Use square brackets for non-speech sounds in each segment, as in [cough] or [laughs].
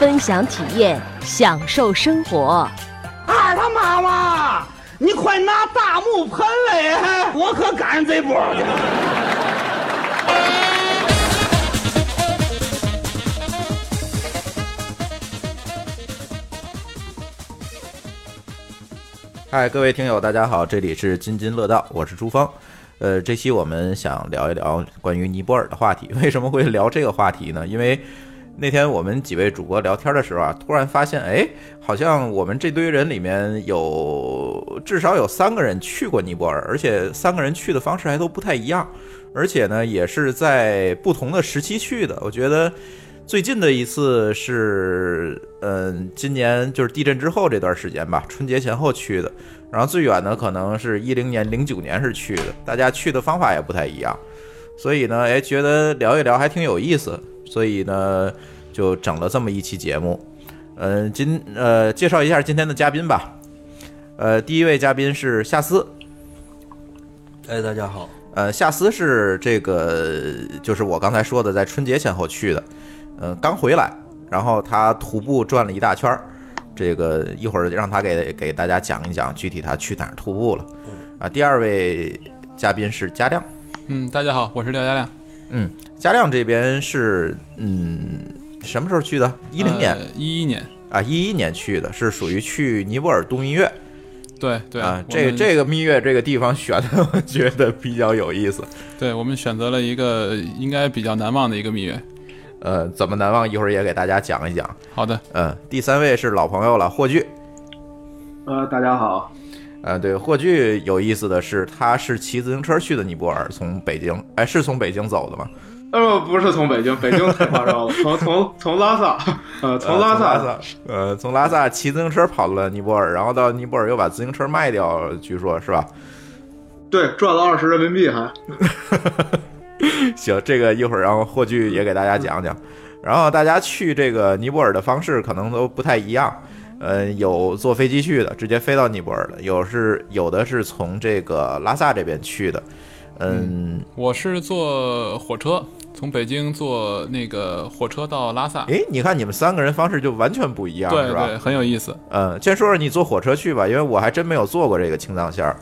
分享体验，享受生活。二他妈妈，你快拿大木盆来，我可赶上这波了。嗨，各位听友，大家好，这里是津津乐道，我是朱芳。呃，这期我们想聊一聊关于尼泊尔的话题。为什么会聊这个话题呢？因为那天我们几位主播聊天的时候啊，突然发现，哎，好像我们这堆人里面有至少有三个人去过尼泊尔，而且三个人去的方式还都不太一样，而且呢，也是在不同的时期去的。我觉得最近的一次是，嗯，今年就是地震之后这段时间吧，春节前后去的。然后最远的可能是一零年、零九年是去的，大家去的方法也不太一样，所以呢，哎，觉得聊一聊还挺有意思，所以呢，就整了这么一期节目。嗯，今呃，介绍一下今天的嘉宾吧。呃，第一位嘉宾是夏思，哎，大家好。呃，夏思是这个，就是我刚才说的，在春节前后去的，嗯、刚回来，然后他徒步转了一大圈儿。这个一会儿让他给给大家讲一讲具体他去哪儿徒步了。啊，第二位嘉宾是嘉亮，嗯，大家好，我是廖家亮。嗯，家亮这边是嗯什么时候去的？一零年，一一年啊，一一年去的，是属于去尼泊尔度蜜月。对对啊，这个这个蜜月这个地方选的，[laughs] 我觉得比较有意思。对我们选择了一个应该比较难忘的一个蜜月。呃，怎么难忘？一会儿也给大家讲一讲。好的，嗯，第三位是老朋友了，霍炬。呃，大家好。呃，对，霍炬有意思的是，他是骑自行车去的尼泊尔，从北京，哎，是从北京走的吗？呃，不是从北京，北京太夸张了，从从从拉萨，呃，从拉萨，呃，从拉萨骑自行车跑到了尼泊尔，然后到尼泊尔又把自行车卖掉，据说是吧？对，赚了二十人民币还。[laughs] 行，这个一会儿让霍炬也给大家讲讲。然后大家去这个尼泊尔的方式可能都不太一样，呃，有坐飞机去的，直接飞到尼泊尔的；有是有的是从这个拉萨这边去的。嗯，我是坐火车，从北京坐那个火车到拉萨。诶，你看你们三个人方式就完全不一样，对是吧？对，很有意思。嗯，先说说你坐火车去吧，因为我还真没有坐过这个青藏线儿。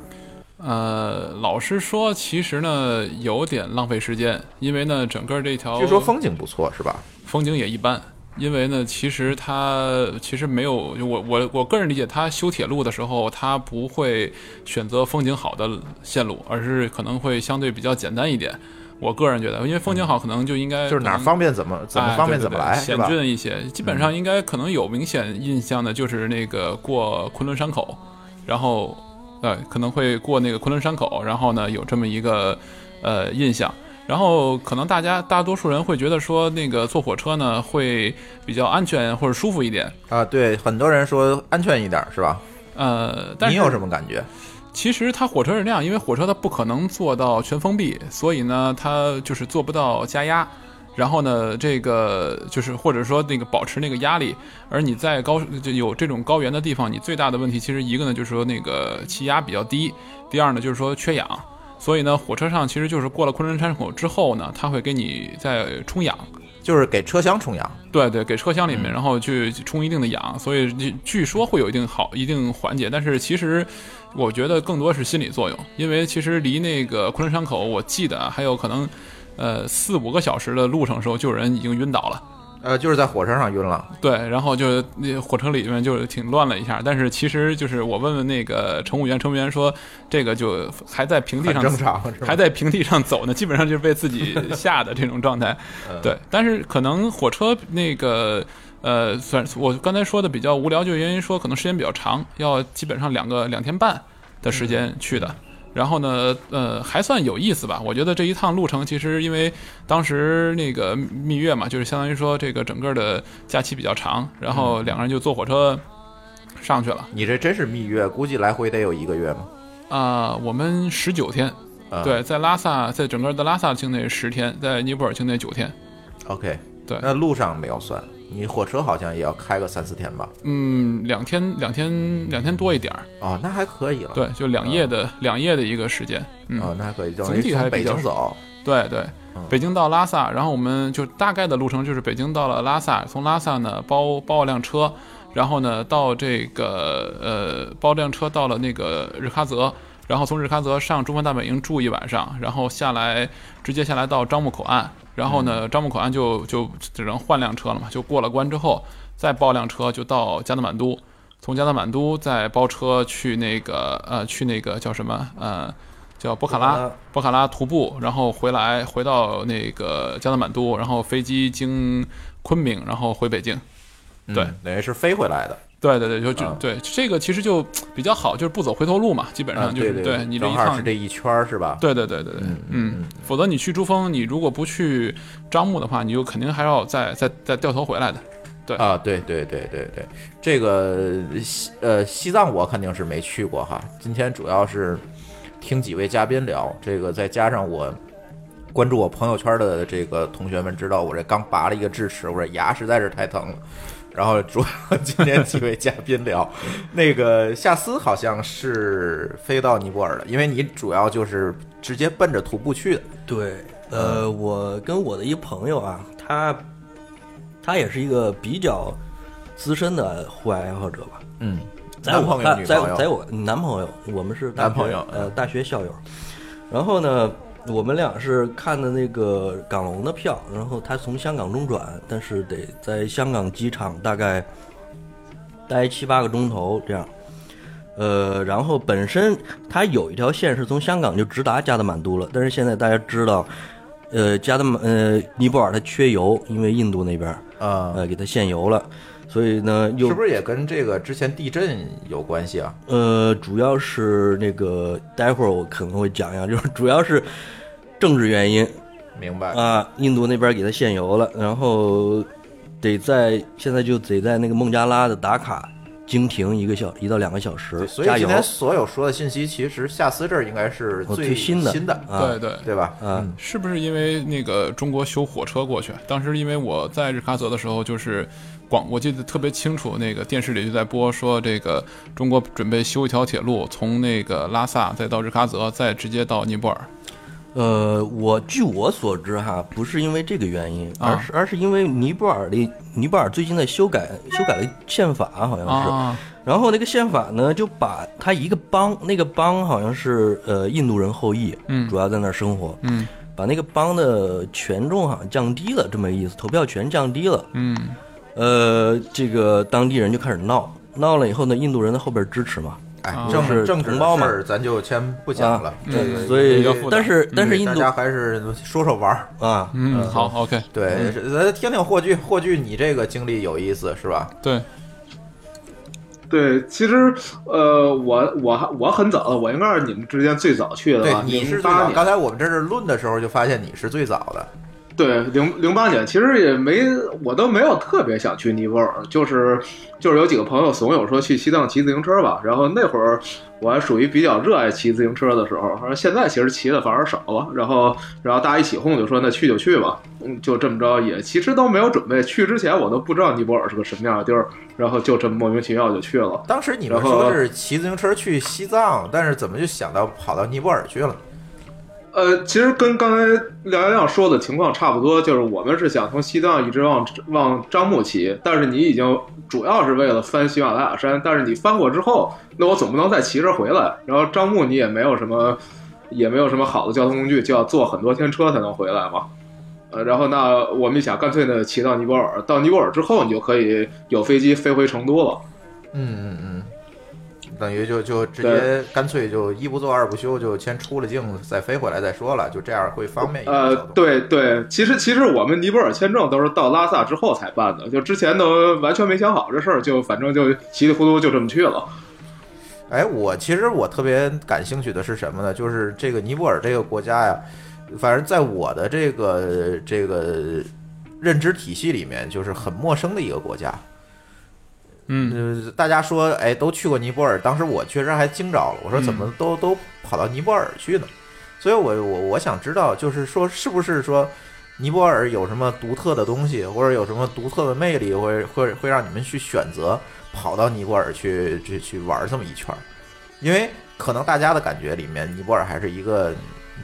呃，老实说，其实呢有点浪费时间，因为呢整个这条据说风景不错，是吧？风景也一般，因为呢其实他其实没有我我我个人理解，他修铁路的时候，他不会选择风景好的线路，而是可能会相对比较简单一点。我个人觉得，因为风景好，可能就应该就是哪儿方便怎么怎么方便怎么来，险峻一些。基本上应该可能有明显印象的，就是那个过昆仑山口，然后。呃，可能会过那个昆仑山口，然后呢有这么一个呃印象，然后可能大家大多数人会觉得说那个坐火车呢会比较安全或者舒服一点啊，对，很多人说安全一点是吧？呃，但你有什么感觉？其实它火车是这样，因为火车它不可能做到全封闭，所以呢它就是做不到加压。然后呢，这个就是或者说那个保持那个压力，而你在高就有这种高原的地方，你最大的问题其实一个呢就是说那个气压比较低，第二呢就是说缺氧，所以呢火车上其实就是过了昆仑山口之后呢，它会给你再充氧，就是给车厢充氧，对对，给车厢里面然后去充一定的氧，所以据说会有一定好一定缓解，但是其实我觉得更多是心理作用，因为其实离那个昆仑山口，我记得还有可能。呃，四五个小时的路程时候，就有人已经晕倒了。呃，就是在火车上晕了。对，然后就那火车里面就挺乱了一下，但是其实就是我问问那个乘务员，乘务员说这个就还在平地上，正常，还在平地上走呢，基本上就是被自己 [laughs] 吓的这种状态。对，但是可能火车那个呃，算我刚才说的比较无聊，就原因说可能时间比较长，要基本上两个两天半的时间去的。然后呢，呃，还算有意思吧。我觉得这一趟路程其实因为当时那个蜜月嘛，就是相当于说这个整个的假期比较长，然后两个人就坐火车上去了。你这真是蜜月，估计来回得有一个月吧？啊、我们十九天，啊对，在拉萨，在整个的拉萨境内十天，在尼泊尔境内九天。，OK，对那路上没有算，你火车好像也要开个三四天吧？嗯，两天，两天，两天多一点儿。哦，那还可以了。对，就两夜的、两夜的一个时间。嗯，哦，那还可以，等总体还比较京走。对对嗯，北京到拉萨，然后我们就大概的路程就是北京到了拉萨，从拉萨呢包包了辆车，然后呢到这个呃包辆车到了那个日喀则，然后从日喀则上中幡大本营住一晚上，然后下来直接下来到樟木口岸，然后呢樟木口岸就就只能换辆车了嘛，就过了关之后再包辆车就到加德满都。从加德满都再包车去那个呃去那个叫什么呃叫博卡拉博卡拉徒步，然后回来回到那个加德满都，然后飞机经昆明，然后回北京。嗯对，等于是飞回来的。对对对，就就、啊对这个其实就比较好，就是不走回头路嘛，基本啊，上就是、对对，你这一趟是这一圈儿是吧？对对对对对，嗯嗯，否则你去珠峰，你如果不去樟木的话，你就肯定还要再再再掉头回来的。对啊，对对对对对，这个西呃西藏我肯定是没去过哈。今天主要是听几位嘉宾聊这个，再加上我关注我朋友圈的这个同学们知道，我这刚拔了一个智齿，我这牙实在是太疼了。然后主要今天几位嘉宾聊，[laughs] 那个夏斯好像是飞到尼泊尔的，因为你主要就是直接奔着徒步去的。对，呃，我跟我的一朋友啊，他他也是一个比较资深的户外爱好者吧。嗯，在我朋友在在我男朋友，我们是男朋友呃，大学校友。然后呢，我们俩是看的那个港龙的票，然后他从香港中转，但是得在香港机场大概待七八个钟头这样。呃，然后本身它有一条线是从香港就直达加德满都了，但是现在大家知道，呃，加德满呃尼泊尔它缺油，因为印度那边啊、呃给它限油了，所以呢又是不是也跟这个之前地震有关系啊？呃，主要是那个，待会儿我可能会讲一下，就是主要是政治原因明白。啊，印度那边给他限油了，然后得在现在就得在那个孟加拉的打卡经停一个小一到两个小时加油所以今天所有说的信息，其实夏斯这儿应该是哦最最新的新的，啊对对，对吧？啊嗯是不是因为那个中国修火车过去？当时因为我在日喀则的时候，就是广，我记得特别清楚，那个电视里就在播说，这个中国准备修一条铁路，从那个拉萨再到日喀则，再直接到尼泊尔。呃，我据我所知哈，不是因为这个原因，啊。而是而是因为尼泊尔的尼泊尔最近在修改修改了宪法，好像是。啊，然后那个宪法呢，就把他一个邦，那个邦好像是呃印度人后裔，嗯。主要在那儿生活，嗯。把那个邦的权重好像降低了，这么个意思，投票权降低了。嗯。呃，这个当地人就开始闹，闹了以后呢，印度人在后边支持嘛，政治政治同胞嘛的事儿咱就先不讲了啊，这个所以但是但是印度大家还是说说玩儿。啊，嗯，好，OK，对，咱听听霍炬，霍炬你这个经历有意思是吧？对，对，其实呃，我我还我很早的，我应该是你们之间最早去的对吧？，你是刚才我们这是论的时候就发现你是最早的。对，零零八年，其实也没，我都没有特别想去尼泊尔，就是就是有几个朋友怂恿说去西藏骑自行车吧。然后那会儿我还属于比较热爱骑自行车的时候，而现在其实骑的反而少了。然后然后大家一起哄就说那去就去吧，嗯，就这么着也其实都没有准备。去之前我都不知道尼泊尔是个什么样的地儿，然后就这么莫名其妙就去了。当时你们说是骑自行车去西藏，但是怎么就想到跑到尼泊尔去了？呃，其实跟刚才廖阳亮说的情况差不多，就是我们是想从西藏一直往往樟木骑，但是你已经主要是为了翻喜马拉雅山，但是你翻过之后，那我总不能再骑着回来。然后樟木你也没有什么，也没有什么好的交通工具，就要坐很多天车才能回来嘛。呃，然后那我们想，干脆呢骑到尼泊尔，到尼泊尔之后，你就可以有飞机飞回成都了。嗯嗯嗯，等于就就直接干脆就一不做二不休，就先出了境再飞回来再说了，就这样会方便一点。呃，，对对，其实其实我们尼泊尔签证都是到拉萨之后才办的，就之前都完全没想好这事儿，就反正就稀里糊涂就这么去了。哎，我其实我特别感兴趣的是什么呢？就是这个尼泊尔这个国家呀，反正在我的这个这个认知体系里面，就是很陌生的一个国家。嗯，呃，大家说，哎，都去过尼泊尔，当时我确实还惊着了。我说怎么都、都跑到尼泊尔去呢？所以我我我想知道，就是说是不是说尼泊尔有什么独特的东西，或者有什么独特的魅力，会会会让你们去选择跑到尼泊尔去去去玩这么一圈儿？因为可能大家的感觉里面，尼泊尔还是一个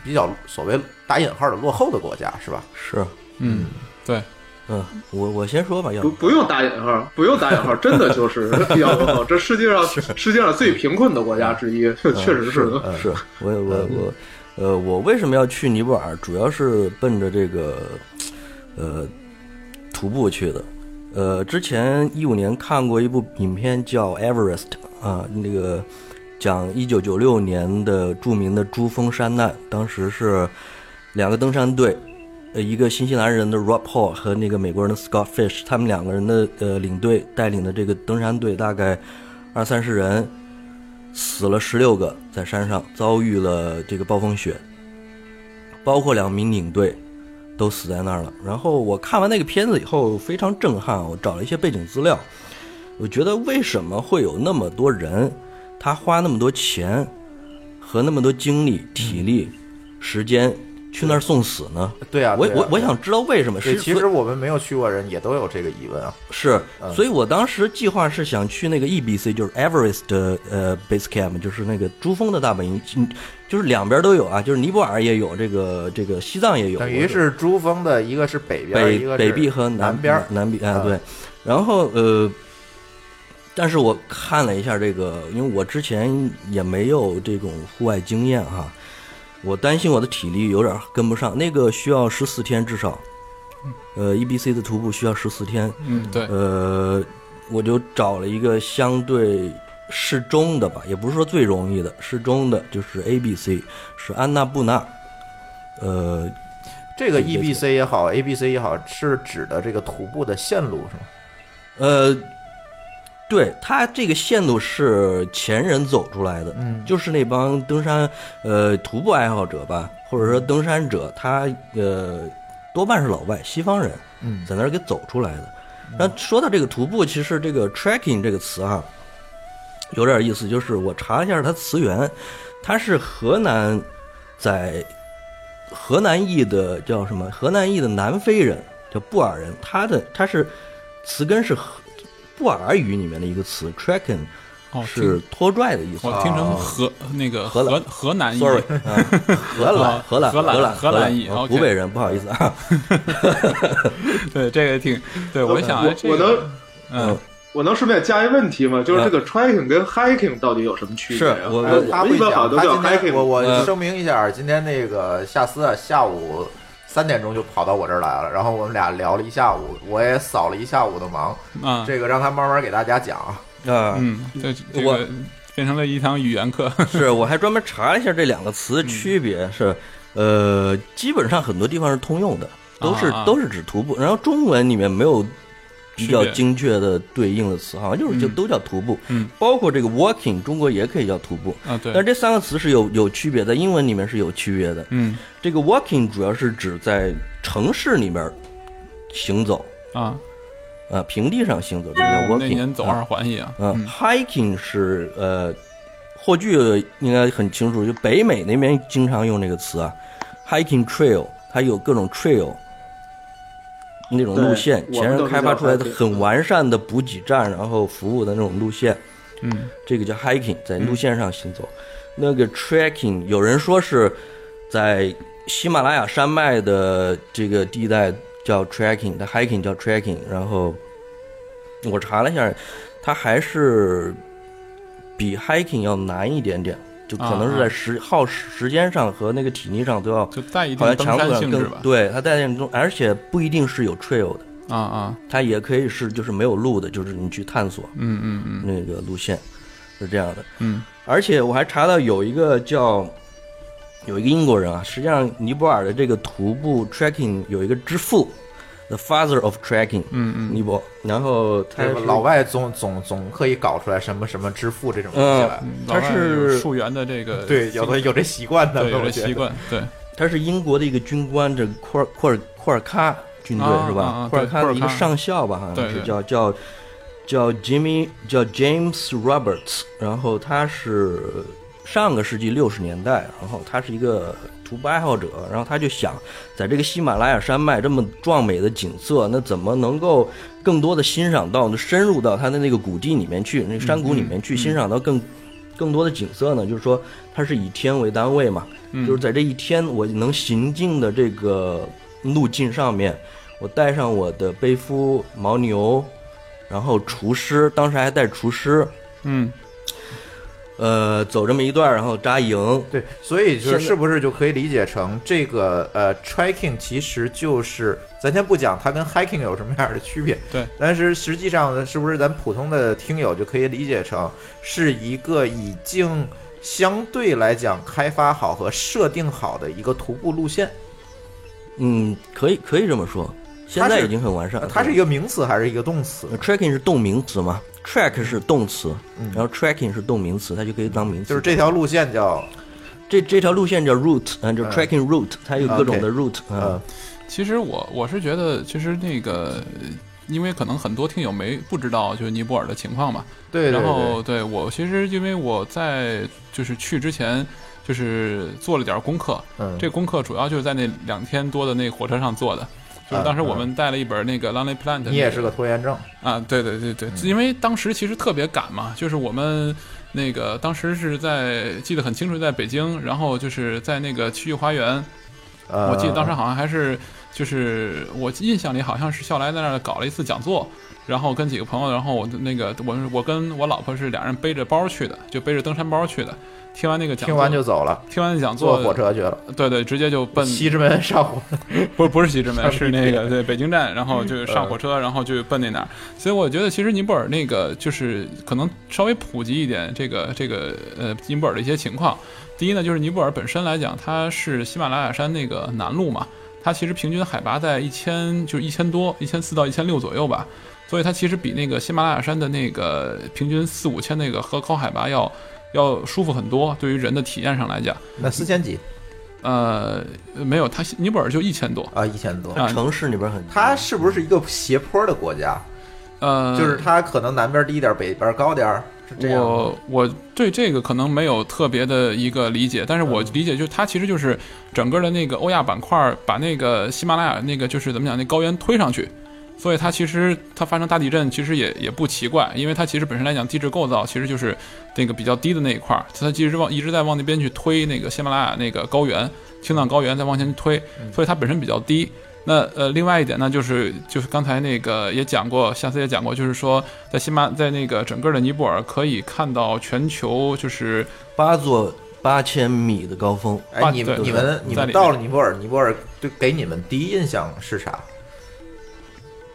比较所谓打引号的落后的国家，是吧？是，嗯，对，嗯，我我先说吧，要不不用打引号，不用打引号，真的就是 [laughs] 比较落后。这世界上世界上最贫困的国家之一，确 [laughs] 确实是的。是我我我，呃，我为什么要去尼泊尔？主要是奔着这个，呃，徒步去的。呃，之前一五年看过一部影片叫《Everest》啊，那个讲一九九六年的著名的珠峰山难，当时是两个登山队。呃，一个新西兰人的 Rob Paul 和那个美国人的 Scott Fish，他们两个人的呃领队带领的这个登山队大概二三十人，死了十六个，在山上遭遇了这个暴风雪，包括两名领队都死在那儿了。然后我看完那个片子以后非常震撼，我找了一些背景资料，我觉得为什么会有那么多人，他花那么多钱和那么多精力、体力、时间去那儿送死呢？对啊，我对啊我我想知道为什么。对，是其实我们没有去过人也都有这个疑问啊。是嗯，所以我当时计划是想去那个 EBC，就是 Everest 的呃 base camp，就是那个珠峰的大本营，嗯就是两边都有啊，就是尼泊尔也有，这个这个西藏也有，等于是珠峰的一个是北边儿，一个北北壁和南边儿。南壁啊嗯对，然后呃，但是我看了一下这个，因为我之前也没有这种户外经验哈，我担心我的体力有点跟不上，那个需要十四天至少，呃，EBC 的徒步需要十四天，嗯，对，呃，我就找了一个相对适中的吧，也不是说最容易的，适中的就是 A、B、C，是安娜布纳，呃，这个这个 EBC 也好，ABC 也好，是指的这个徒步的线路是吗？呃，对，他这个线路是前人走出来的，嗯就是那帮登山呃徒步爱好者吧，或者说登山者，他呃多半是老外西方人，嗯在那儿给走出来的。那说到这个徒步，其实这个 trekking 这个词啊，有点意思，就是我查了一下它词源，它是河南在河南裔的叫什么？河南裔的南非人叫布尔人，他的他是词根是河布尔语里面的一个词 trekking，哦，是拖拽的意思。我听成河那个河荷兰河南裔 Sorry，啊，[laughs] 荷兰，啊荷兰，荷兰兰，荷兰裔兰 OK 湖北人，不好意思啊。[laughs] 对这个挺对，我想我能嗯我能顺便加一问题吗？就是这个 trekking 跟 hiking 到底有什么区别啊？是我哎我一般好像都叫 hiking。我我嗯声明一下，今天那个夏思啊，下午三点钟就跑到我这儿来了，然后我们俩聊了一下午，我也扫了一下午的盲，啊这个让他慢慢给大家讲啊。啊，嗯，这这我个变成了一堂语言课。[laughs] 是我还专门查了一下这两个词的区别，是呃，基本上很多地方是通用的，都是都是指徒步，然后中文里面没有比较精确的对应的词，好像就是就嗯都叫徒步，嗯。包括这个 walking，中国也可以叫徒步。啊，对。但，是这三个词是有有区别在，英文里面是有区别的。嗯。这个 walking 主要是指在城市里面行走，啊，呃，平地上行走，这个叫那 walking。年走二环一样。嗯。嗯，hiking 是呃，霍炬应该很清楚，就北美那边经常用这个词啊，hiking trail，它有各种 trail 那种路线，前人开发出来的很完善的补给站，然后服务的那种路线，嗯这个叫 hiking，在路线上行走。那个 trekking，有人说是在喜马拉雅山脉的这个地带叫 trekking，它 hiking 叫 trekking。然后我查了一下，它还是比 hiking 要难一点点，就可能是在时耗时间上和那个体力上都要，就带一好像强度上性质吧。更对，它带点中，而且不一定是有 trail 的，啊啊，它也可以是就是没有路的，就是你去探索嗯嗯嗯那个路线，是这样的。嗯而且我还查到有一个叫有一个英国人啊，实际上尼泊尔的这个徒步 trekking 有一个之父，The Father of Tracking，嗯嗯尼泊。然后他老外总总总可以搞出来什么什么支付这种东西来。他是有溯源的这个对，有的有这习惯的，有这习惯，对他是英国的一个军官，这库尔库尔库尔喀军队是吧？库尔喀的一个上校吧，好像是叫叫叫 Jimmy 叫 James Roberts，然后他是上个世纪六十年代，然后他是一个徒步爱好者，然后他就想在这个喜马拉雅山脉这么壮美的景色，那怎么能够更多的欣赏到，深入到他的那个谷地里面去，那山谷里面去欣赏到更更多的景色呢？就是说，他是以天为单位嘛，嗯。就是在这一天我能行进的这个路径上面，我带上我的背夫牦牛，然后厨师，当时还带厨师，嗯呃，走这么一段，然后扎营，对，所以就是是不是就可以理解成这个呃，trekking 其实就是咱先不讲它跟 hiking 有什么样的区别，对，但是实际上呢，是不是咱普通的听友就可以理解成是一个已经相对来讲开发好和设定好的一个徒步路线？嗯，可以可以这么说，现在已经很完善了。它是一个名词还是一个动词？呃 trekking 是动名词嘛，trek 是动词，嗯。然后 tracking 是动名词，它就可以当名词。就是这条路线叫。这这条路线叫 route，嗯，就嗯。trekking route，它有各种的 route，呃嗯，其实我我是觉得，其实那个，因为可能很多听友没不知道就是尼泊尔的情况嘛，对对然后对，对我其实因为我在就是去之前就是做了点功课，嗯，这功课主要就是在那两天多的那火车上做的。就是当时我们带了一本那个 Lonely Planet，你也是个拖延症，啊，对对对对，因为当时其实特别赶嘛，就是我们那个当时是在记得很清楚，在北京，然后就是在那个区域花园，呃，我记得当时好像还是就是我印象里好像是笑来在那儿搞了一次讲座，然后跟几个朋友，然后我那个我我跟我老婆是俩人背着包去的，就背着登山包去的。听完那个讲座，听完就走了，听完讲坐座，火车去了，对对，直接就奔西直门上火，[laughs] 不不是西直门，是那个对北京站，然后就嗯上火车，然后就奔那哪儿。所以我觉得其实尼泊尔那个就是可能稍微普及一点这个这个呃尼泊尔的一些情况。第一呢，就是尼泊尔本身来讲，它是喜马拉雅山那个南麓嘛，它其实平均海拔在一千就是一千多，一千四到一千六左右吧。所以它其实比那个喜马拉雅山的那个平均四五千那个和高海拔要要舒服很多，对于人的体验上来讲，那四千几呃，没有，它尼泊尔就一千多，啊，一千多。啊城市里边很，它是不是一个斜坡的国家？呃，就是它可能南边低一点，北边高点儿，是这样。我我对这个可能没有特别的一个理解，但是我嗯理解就是它其实就是整个的那个欧亚板块儿把那个喜马拉雅那个就是怎么讲那高原推上去，所以它其实它发生大地震其实也也不奇怪，因为它其实本身来讲地质构造其实就是那个比较低的那一块儿，它其实往一直在往那边去推那个喜马拉雅那个高原青藏高原在往前推，嗯所以它本身比较低。那呃，另外一点呢，就是就是刚才那个也讲过，下次也讲过，就是说在西马在那个整个的尼泊尔可以看到全球就是八座八千米的高峰，哎，你们你们你们到了尼泊尔，尼泊尔对给你们第一印象是啥？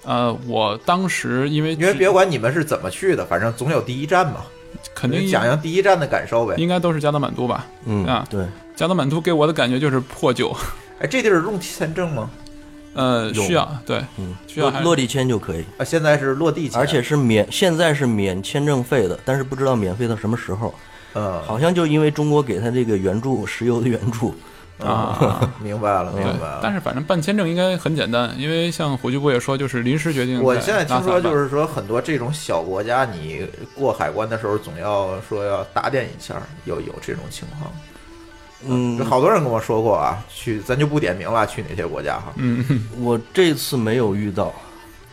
呃，我当时因为因为别管你们是怎么去的，反正总有第一站嘛。肯定讲讲第一站的感受呗。应该都是加德满都吧？嗯啊。对，加德满都给我的感觉就是破旧，哎，这地儿用签证吗？呃，需要对嗯，需要落落地签就可以，啊，现在是落地签，而且是免，现在是免签证费的，但是不知道免费到什么时候，呃，好像就因为中国给他这个援助，石油的援助，啊。[laughs] 明白了，明白了。，但是反正办签证应该很简单，因为像胡局部也说，就是临时决定。我现在听说，就是说很多这种小国家，你过海关的时候总要说要打点一下，有有这种情况。嗯，好多人跟我说过啊，去咱就不点名了，去哪些国家哈。嗯，我这次没有遇到，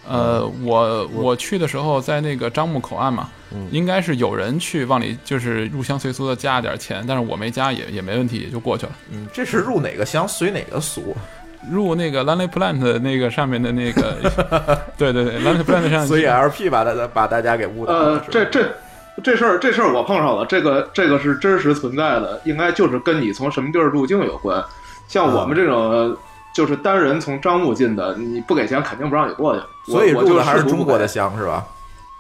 呃，我我去的时候在那个樟木口岸嘛，嗯应该是有人去往里就是入乡随俗的加点钱，但是我没加也也没问题，也就过去了。嗯，这是入哪个乡随哪个俗，入那个 Lonely Plant 的那个上面的那个，[laughs] 对对对，Lonely Plant 上，所以 LP 把大家把大家给误导了。呃这这这事儿这事儿我碰上了，这个这个是真实存在的，应该就是跟你从什么地儿入境有关。像我们这种、呃就是单人从樟木进的，你不给钱肯定不让你过去。所以我就入的还是中国的香是吧？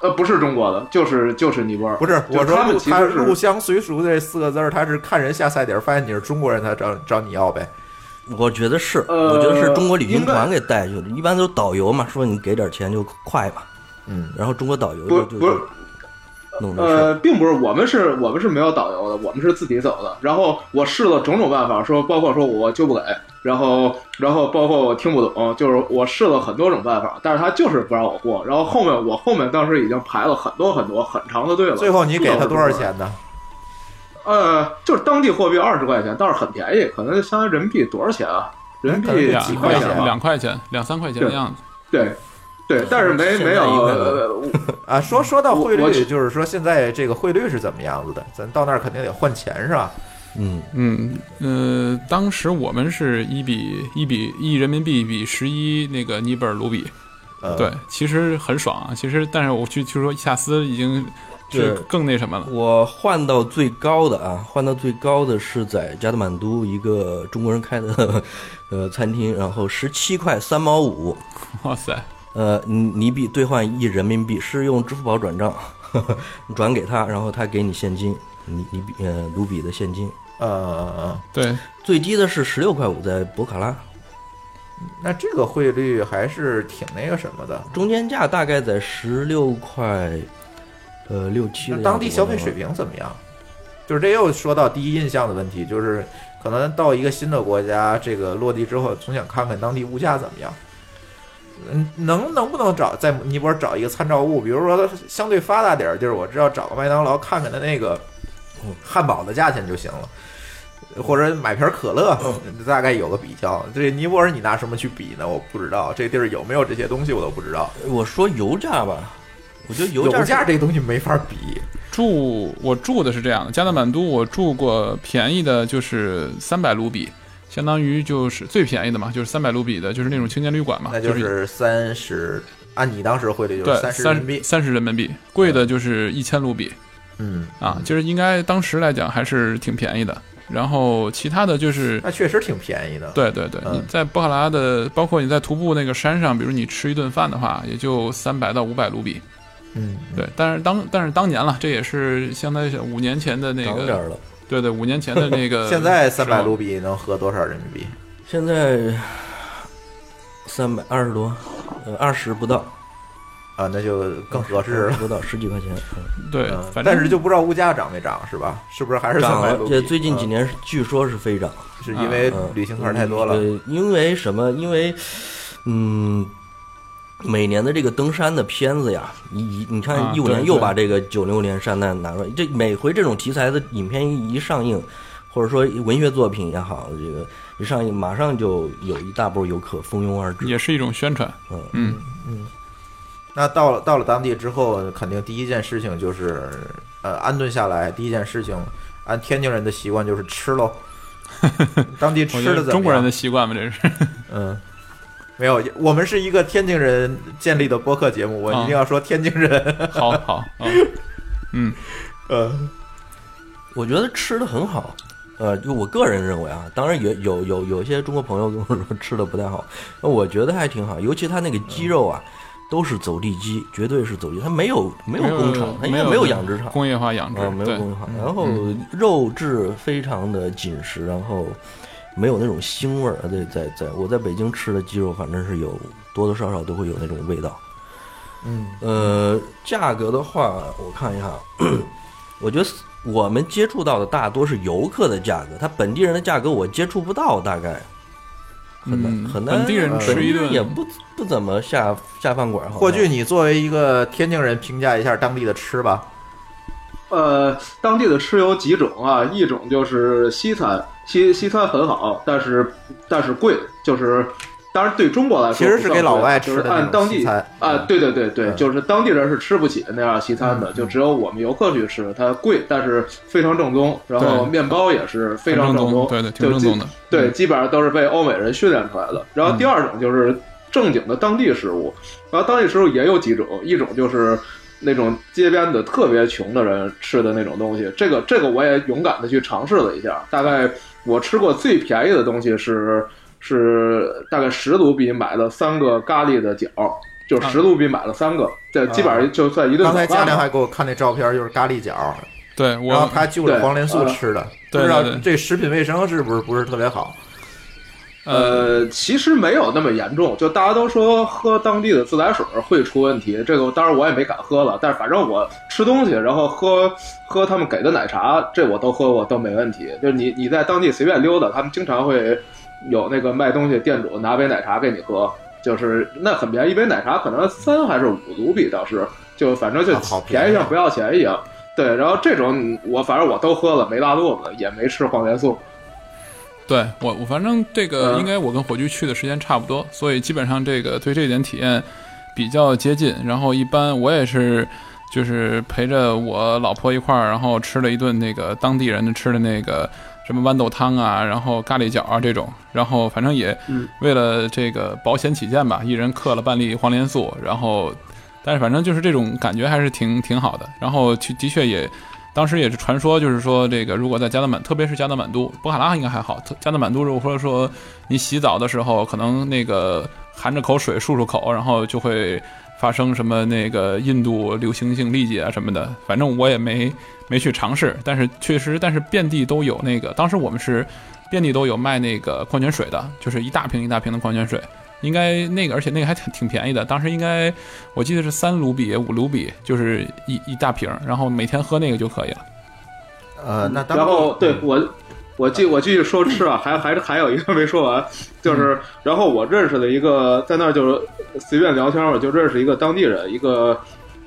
呃，不是中国的，就是就是尼泊尔。不是，我说入他其实入乡随俗这四个字儿，他是看人下菜碟儿，发现你是中国人，他找找你要呗。我觉得是，呃我觉得是中国旅行团给带去的，一般都是导游嘛，说你给点钱就快嘛，嗯，然后中国导游不不就就就呃，并不是，我们是我们是没有导游的，我们是自己走的。然后我试了种种办法，说包括说我就不给，然后然后包括我听不懂，就是我试了很多种办法，但是他就是不让我过。然后后面我后面当时已经排了很多很多很长的队了。最后你给他多少钱呢？呃，就是当地货币二十块钱，倒是很便宜，可能就相当于人民币多少钱啊？人民币几块钱两？两块钱，两三块钱的样子。对对，但是没没有一个呃 [laughs] 啊，说说到汇率，就是说现在这个汇率是怎么样子的？咱到那儿肯定得换钱是吧？嗯，嗯呃，当时我们是一比一比一人民币比十一那个尼泊尔卢比，呃，对，其实很爽啊。其实，但是我去据说夏斯已经是更那什么了。我换到最高的啊，换到最高的是在加德满都一个中国人开的 [laughs] 呃餐厅，然后十七块三毛五，哇塞，呃尼尼币兑换一人民币，是用支付宝转账你 [laughs] 转给他，然后他给你现金，尼尼比呃卢比的现金。呃，对，最低的是十六块五，在博卡拉，那这个汇率还是挺那个什么的。中间价大概在十六块，呃六七。那当地消费水，平怎么样？就是这又说到第一印象的问题，就是可能到一个新的国家，这个落地之后，总想看看当地物价怎么样。嗯，能能不能找在尼泊尔找一个参照物？比如说相对发达点儿地儿，我知道找个麦当劳看看它那个汉堡的价钱就行了，或者买瓶可乐，大概有个比较。这尼泊尔你拿什么去比呢？我不知道这地儿有没有这些东西，我都不知道。我说油价吧，我觉得油价油价是这东西没法比。住我住的是这样的，加德满都我住过便宜的，就是三百卢比，相当于就是最便宜的嘛，就是三百卢比的，就是那种青年旅馆嘛，那就是三十，按你当时汇率就是三十人民币。三十人民币，贵的就是一千卢比嗯啊，就是应该当时来讲还是挺便宜的。然后其他的就是那确实挺便宜的。，对对对，嗯你在博卡拉的，包括你在徒步那个山上，比如你吃一顿饭的话，也就三百到五百卢比。嗯，对，但是当但是当年了，这也是相当于是五年前的那个。对对，五年前的那个 [laughs] 现在三百卢比能合多少人民币？现在三百二十多，呃，二十不到，啊，那就更合适了。不到十几块钱。嗯对嗯，反正但是就不知道物价涨没涨，是吧？是不是还是三涨了百卢，比？这最近几嗯年是据说是飞涨，是因为嗯旅行团太多了。呃，因为什么？因为，嗯，每年的这个登山的片子呀，一一你看啊一五年又把这个九六年山难拿出来，这每回这种题材的影片一一上映，或者说文学作品也好，这个一上映马上就有一大波游客蜂拥而至。也是一种宣传。嗯，嗯嗯，那到了到了当地之后，肯定第一件事情就是，呃，安顿下来。第一件事情，按天津人的习惯就是吃喽。[laughs] 当地吃的怎么样？中国人的习惯嘛，这是。嗯，没有，我们是一个天津人建立的播客节目，我啊。一定要说天津人。好好，嗯 [laughs] 嗯，呃，我觉得吃的很好。呃，就我个人认为啊，当然也有有有些中国朋友跟我说吃的不太好，那我觉得还挺好，尤其他那个鸡肉啊，都是走地鸡，绝对是走地，它没有没有工厂，它应该没有养殖场，工业化养殖啊，，没有工业化，然后肉质非常的紧实，然后没有那种腥味儿。对，在在我在北京吃的鸡肉，反正是有多多少少都会有那种味道。嗯，呃，价格的话，我看一下，我觉得我们接触到的大多是游客的价格，他本地人的价格我接触不到，大概很难、嗯很难。本地人吃一顿也不不怎么下下饭馆。霍炬，你作为一个天津人，评价一下当地的吃吧。呃，当地的吃有几种啊，一种就是西餐，西西餐很好，但是但是贵，就是当然对中国来说其实是给老贵就是外吃的那种按当地西餐啊嗯，对对对对，嗯。就是当地人是吃不起那样西餐的，嗯就只有我们游客去吃，它贵，但是非常正宗，然后面包也是非常正宗，对对，挺正宗的。对，基本上都是被欧美人训练出来的。然后第二种就是正经的当地食物，然后当地食物也有几种，一种就是那种街边的特别穷的人吃的那种东西，这个这个我也勇敢的去尝试了一下。大概我吃过最便宜的东西是是大概十卢比买了三个咖喱的饺。就十卢比买了三个，这基本上就算一顿刚才佳亮早饭了。还给我看那照片，就是咖喱饺，对然后我，他就着对黄连素呃吃的，不知道这食品卫生是不是不是特别好？呃，其实没有那么严重，就大家都说喝当地的自来水会出问题，这个当然我也没敢喝了，但是反正我吃东西，然后喝喝他们给的奶茶，这我都喝过都没问题。就是你你在当地随便溜达，他们经常会有那个卖东西店主拿杯奶茶给你喝，就是那很便宜，一杯奶茶可能三还是五卢比，倒是就反正就啊好便宜啊便宜像不要钱一样。对，然后这种我反正我都喝了，没拉肚子，也没吃黄连素。对我我反正这个嗯应该我跟火炬去的时间差不多，所以基本上这个对这点体验比较接近。然后一般我也是就是陪着我老婆一块儿，然后吃了一顿那个当地人的吃的那个什么豌豆汤啊，然后咖喱饺啊这种，然后反正也嗯为了这个保险起见吧，一人嗑了半粒黄连素，然后但是反正就是这种感觉还是挺挺好的。然后去的确也。当时也是传说，就是说这个如果在加德满，特别是加德满都，博卡拉应该还好。加德满都如果说你洗澡的时候，可能那个含着口水漱漱口，然后就会发生什么那个印度流行性痢疾啊什么的。反正我也没没去尝试，但是确实，但是遍地都有那个。当时我们是遍地都有卖那个矿泉水的，就是一大瓶一大瓶的矿泉水。应该那个，而且那个还挺挺便宜的。当时应该我记得是三卢比、五卢比，就是一一大瓶，然后每天喝那个就可以了。呃，那当然后对我，我继我继续说吃啊，还还是还有一个没说完，就是然后我认识了一个在那儿就是随便聊天，我就认识一个当地人，一个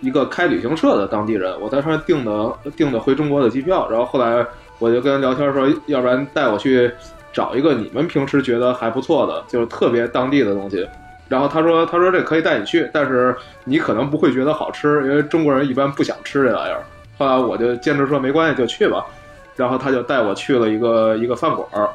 一个开旅行社的当地人，我在上面订的订的回中国的机票，然后后来我就跟他聊天说，要不然带我去找一个你们平时觉得还不错的，就是特别当地的东西。然后他说：“他说这可以带你去，但是你可能不会觉得好吃，因为中国人一般不想吃这玩意儿。”后来我就坚持说没关系，就去吧。然后他就带我去了一个一个饭馆儿，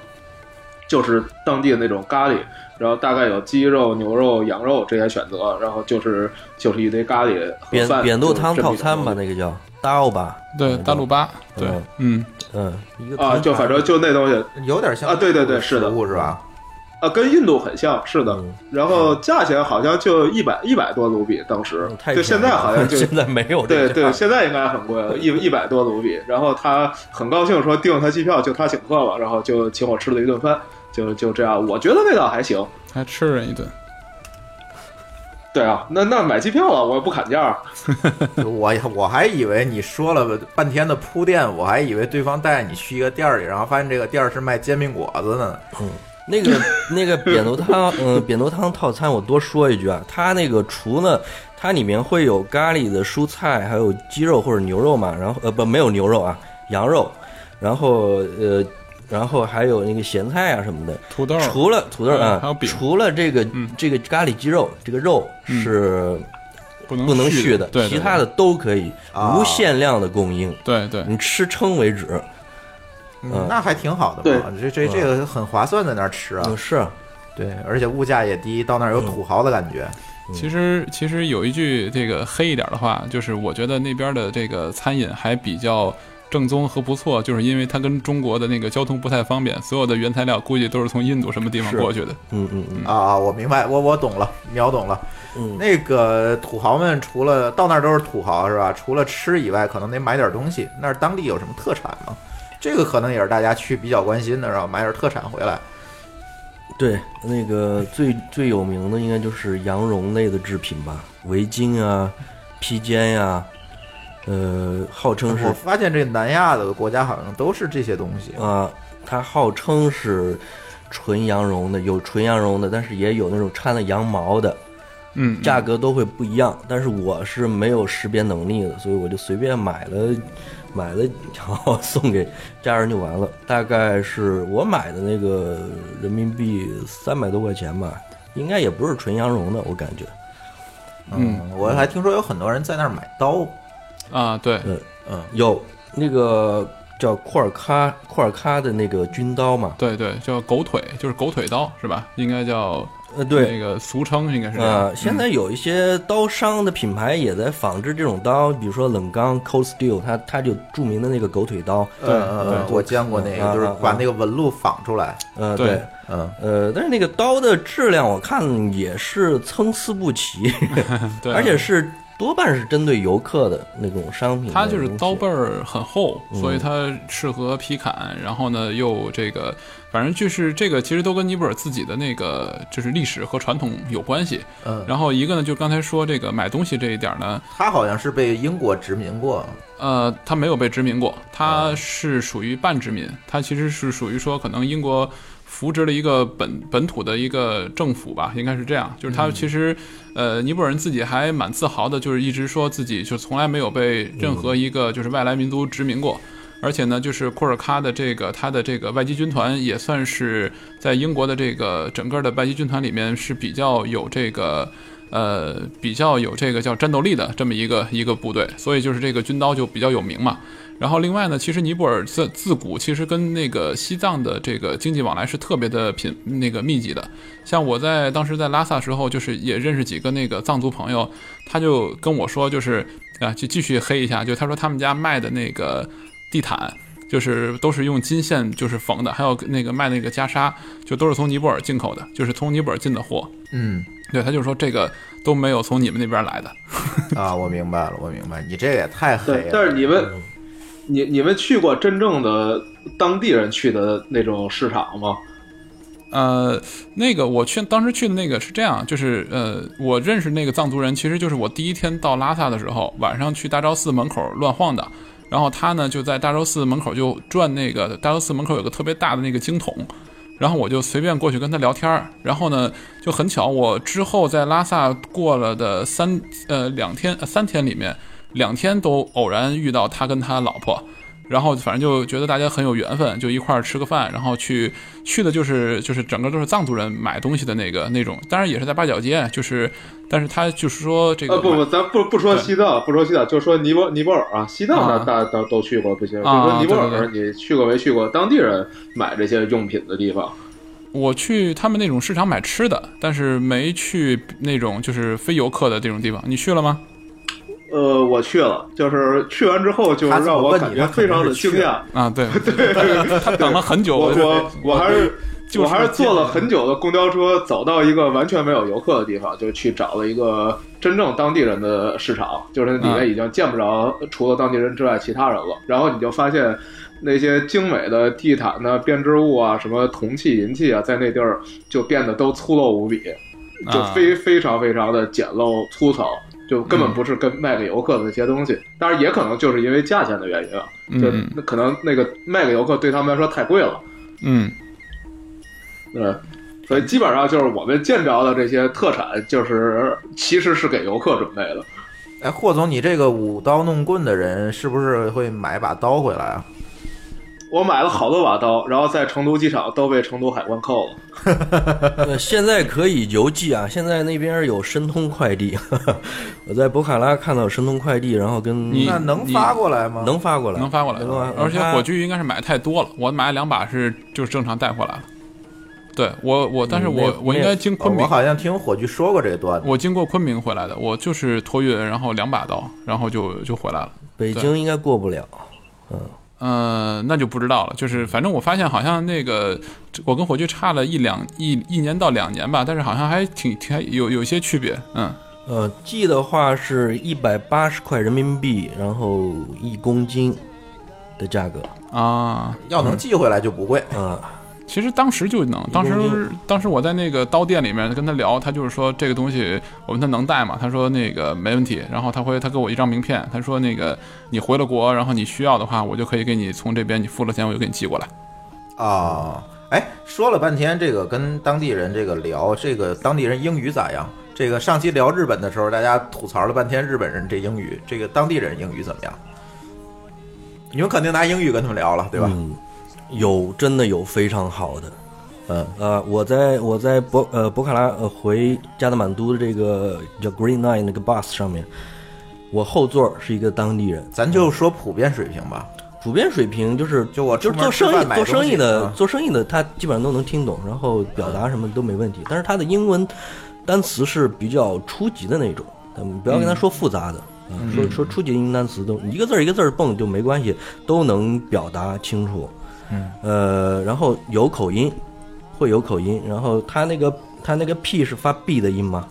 就是当地的那种咖喱，然后大概有鸡肉、牛肉、羊肉这些选择，然后就是就是一堆咖喱和扁饭，扁豆汤套餐吧，那个叫刀吧，对，大鲁巴，对嗯，嗯，嗯，一个啊，就反正就那东西有点像啊对对对是的是吧？啊，跟印度很像，是的。嗯然后价钱好像就一百一百多卢比，当时嗯就现在好像就 [laughs] 现在没有对对，现在应该很贵了，一一百多卢比。然后他很高兴说订他机票，就他请客了，然后就请我吃了一顿饭，就就这样。我觉得味道还行。还吃了人一顿。对啊，那那买机票了，我也不砍价。[laughs] 我我还以为你说了半天的铺垫，我还以为对方带你去一个店儿里，然后发现这个店儿是卖煎饼果子呢。嗯那个那个扁豆汤，[laughs] 嗯，扁豆汤套餐我多说一句啊，它那个除了它里面会有咖喱的蔬菜，还有鸡肉或者牛肉嘛，然后呃不没有牛肉啊，羊肉，然后呃然后还有那个咸菜啊什么的。土豆，除了土豆啊，嗯还有饼。除了这个嗯。这个咖喱鸡肉，这个肉是不能不能续续的，其他的都可以啊。无限量的供应，对对，你吃撑为止。嗯那还挺好的嘛，这这这个很划算，在那儿吃啊。嗯，。是啊，对，而且物价也低，到那儿有土豪的感觉。其实其实有一句这个黑一点的话，就是我觉得那边的这个餐饮还比较正宗和不错，就是因为它跟中国的那个交通不太方便，所有的原材料估计都是从印度什么地方过去的。嗯嗯嗯啊，我明白，我我懂了，秒懂了。嗯，那个土豪们除了到那儿都是土豪是吧？除了吃以外，可能得买点东西。那儿当地有什么特产吗？这个可能也是大家去比较关心的，是吧买点特产回来。对，那个最最有名的应该就是羊绒类的制品吧，围巾啊、披肩呀、呃，号称是我发现这南亚的国家好像都是这些东西。啊、它号称是纯羊绒的，有纯羊绒的，但是也有那种掺了羊毛的，嗯，价格都会不一样。但是我是没有识别能力的，所以我就随便买了，买了，然后送给家人就完了。大概是我买的那个人民币三百多块钱吧，应该也不是纯羊绒的，我感觉。嗯，我还听说有很多人在那儿买刀。啊，对，嗯，有那个叫库尔喀库尔喀的那个军刀嘛，对对，叫狗腿，就是狗腿刀是吧？应该叫呃，对，那个俗称应该是这样。呃，现在有一些刀商的品牌也在仿制这种刀，比如说冷钢 Cold Steel，它它就著名的那个狗腿刀，对嗯，我见过那个，就是把那个纹路仿出来。呃，对对，嗯，呃，但是那个刀的质量我看也是参差不齐，[laughs] 对，而且是多半是针对游客的那种商品。它就是刀背儿很厚，嗯所以它适合劈砍。然后呢，又这个，反正就是这个，其实都跟尼泊尔自己的那个就是历史和传统有关系。嗯，然后一个呢，就刚才说这个买东西这一点呢，它好像是被英国殖民过，呃，它没有被殖民过，哦它是属于半殖民，它其实是属于说可能英国扶植了一个本本土的一个政府吧，应该是这样。就是嗯他其实，呃，尼泊尔人自己还蛮自豪的，就是一直说自己就从来没有被任何一个就是外来民族殖民过。而且呢，就是库尔喀的这个他的这个外籍军团也算是在英国的这个整个的外籍军团里面是比较有这个呃比较有这个叫战斗力的这么一个一个部队，所以就是这个军刀就比较有名嘛。然后另外呢，其实尼泊尔自自古其实跟那个西藏的这个经济往来是特别的频那个密集的。像我在当时在拉萨时候，就是也认识几个那个藏族朋友，他就跟我说，就是啊，就继续黑一下，就他说他们家卖的那个地毯。就是都是用金线就是缝的，还有那个卖那个袈裟，就都是从尼泊尔进口的，就是从尼泊尔进的货。嗯对，他就说这个都没有从你们那边来的。啊，我明白了，我明白，你这也太黑了。，但是你们，你你们去过真正的当地人去的那种市场吗？呃，那个我去当时去的那个是这样，就是呃，我认识那个藏族人，其实就是我第一天到拉萨的时候，晚上去大昭寺门口乱晃的，然后他呢就在大昭寺门口就转那个大昭寺门口有个特别大的那个经筒，然后我就随便过去跟他聊天，然后呢就很巧，我之后在拉萨过了的三呃两天三天里面，两天都偶然遇到他跟他老婆。然后反正就觉得大家很有缘分，就一块儿吃个饭，然后去去的就是就是整个都是藏族人买东西的那个那种，当然也是在八角街，就是，但是他就是说这个呃，不不，咱不不说西藏，不说西藏，就说尼泊尼泊尔啊，西藏啊那大家都去过，不行。就啊说尼泊对尔，你去过没去过？当地人买这些用品的地方，我去他们那种市场买吃的，但是没去那种就是非游客的这种地方，你去了吗？呃，我去了，就是去完之后，就让我感觉非常的惊讶。啊，对对，他等了很久，我我我还是就是我还是坐了很久的公交车，走到一个完全没有游客的地方，就去找了一个真正当地人的市场，就是里面已经见不着除了当地人之外其他人了。然后你就发现那些精美的地毯呢、编织物啊、什么铜器、银器啊，在那地儿就变得都粗陋无比，就啊非非常非常的简陋粗糙。就根本不是跟卖给游客的那些东西，当然也可能就是因为价钱的原因啊，就嗯那可能那个卖给游客对他们来说太贵了，嗯，嗯，所以基本上就是我们见着的这些特产，就是其实是给游客准备的。哎，霍总，你这个舞刀弄棍的人是不是会买把刀回来啊？我买了好多把刀，然后在成都机场都被成都海关扣了。[laughs] 呃，现在可以邮寄啊，现在那边有申通快递，[laughs] 我在博卡拉看到有申通快递，然后跟你那能发过来吗？能发过来，能发过来，而且火炬应该是买太多了，我买了两把是就是正常带回来了。对我我，但是我嗯我应该经哦昆明我，好像听火炬说过这个段子。我经过昆明回来的，我就是托运，然后两把刀，然后就就回来了。北京应该过不了。嗯、那就不知道了。就是反正我发现好像那个我跟火炬差了一两一一年到两年吧，但是好像还挺挺还有有些区别。嗯，呃，寄的话是一百八十块人民币，然后一公斤的价格啊，要能寄回来就不贵。啊。其实当时就能，当时当时我在那个刀店里面跟他聊，他就是说这个东西我问他能带吗？他说那个没问题。然后他会他给我一张名片，他说那个你回了国，然后你需要的话，我就可以给你从这边你付了钱，我就给你寄过来。啊，哎，说了半天这个跟当地人这个聊，这个当地人英语咋样？这个上期聊日本的时候，大家吐槽了半天日本人这英语，这个当地人英语怎么样？你们肯定拿英语跟他们聊了，对吧？嗯，有真的有非常好的。嗯呃，我在我在博呃博卡拉呃回加德满都的这个叫 Green Line 那个 bus 上面，我后座是一个当地人，咱就说普遍水平吧。普遍水平就是就我就做生意做生意的啊做生意的，他基本上都能听懂，然后表达什么都没问题。但是他的英文单词是比较初级的那种，嗯，不要跟他说复杂的。啊，说说初级的英文单词都一个字儿一个字儿蹦就没关系，都能表达清楚。嗯，呃，然后有口音，会有口音，然后他那个他那个 p 是发 b 的音吗？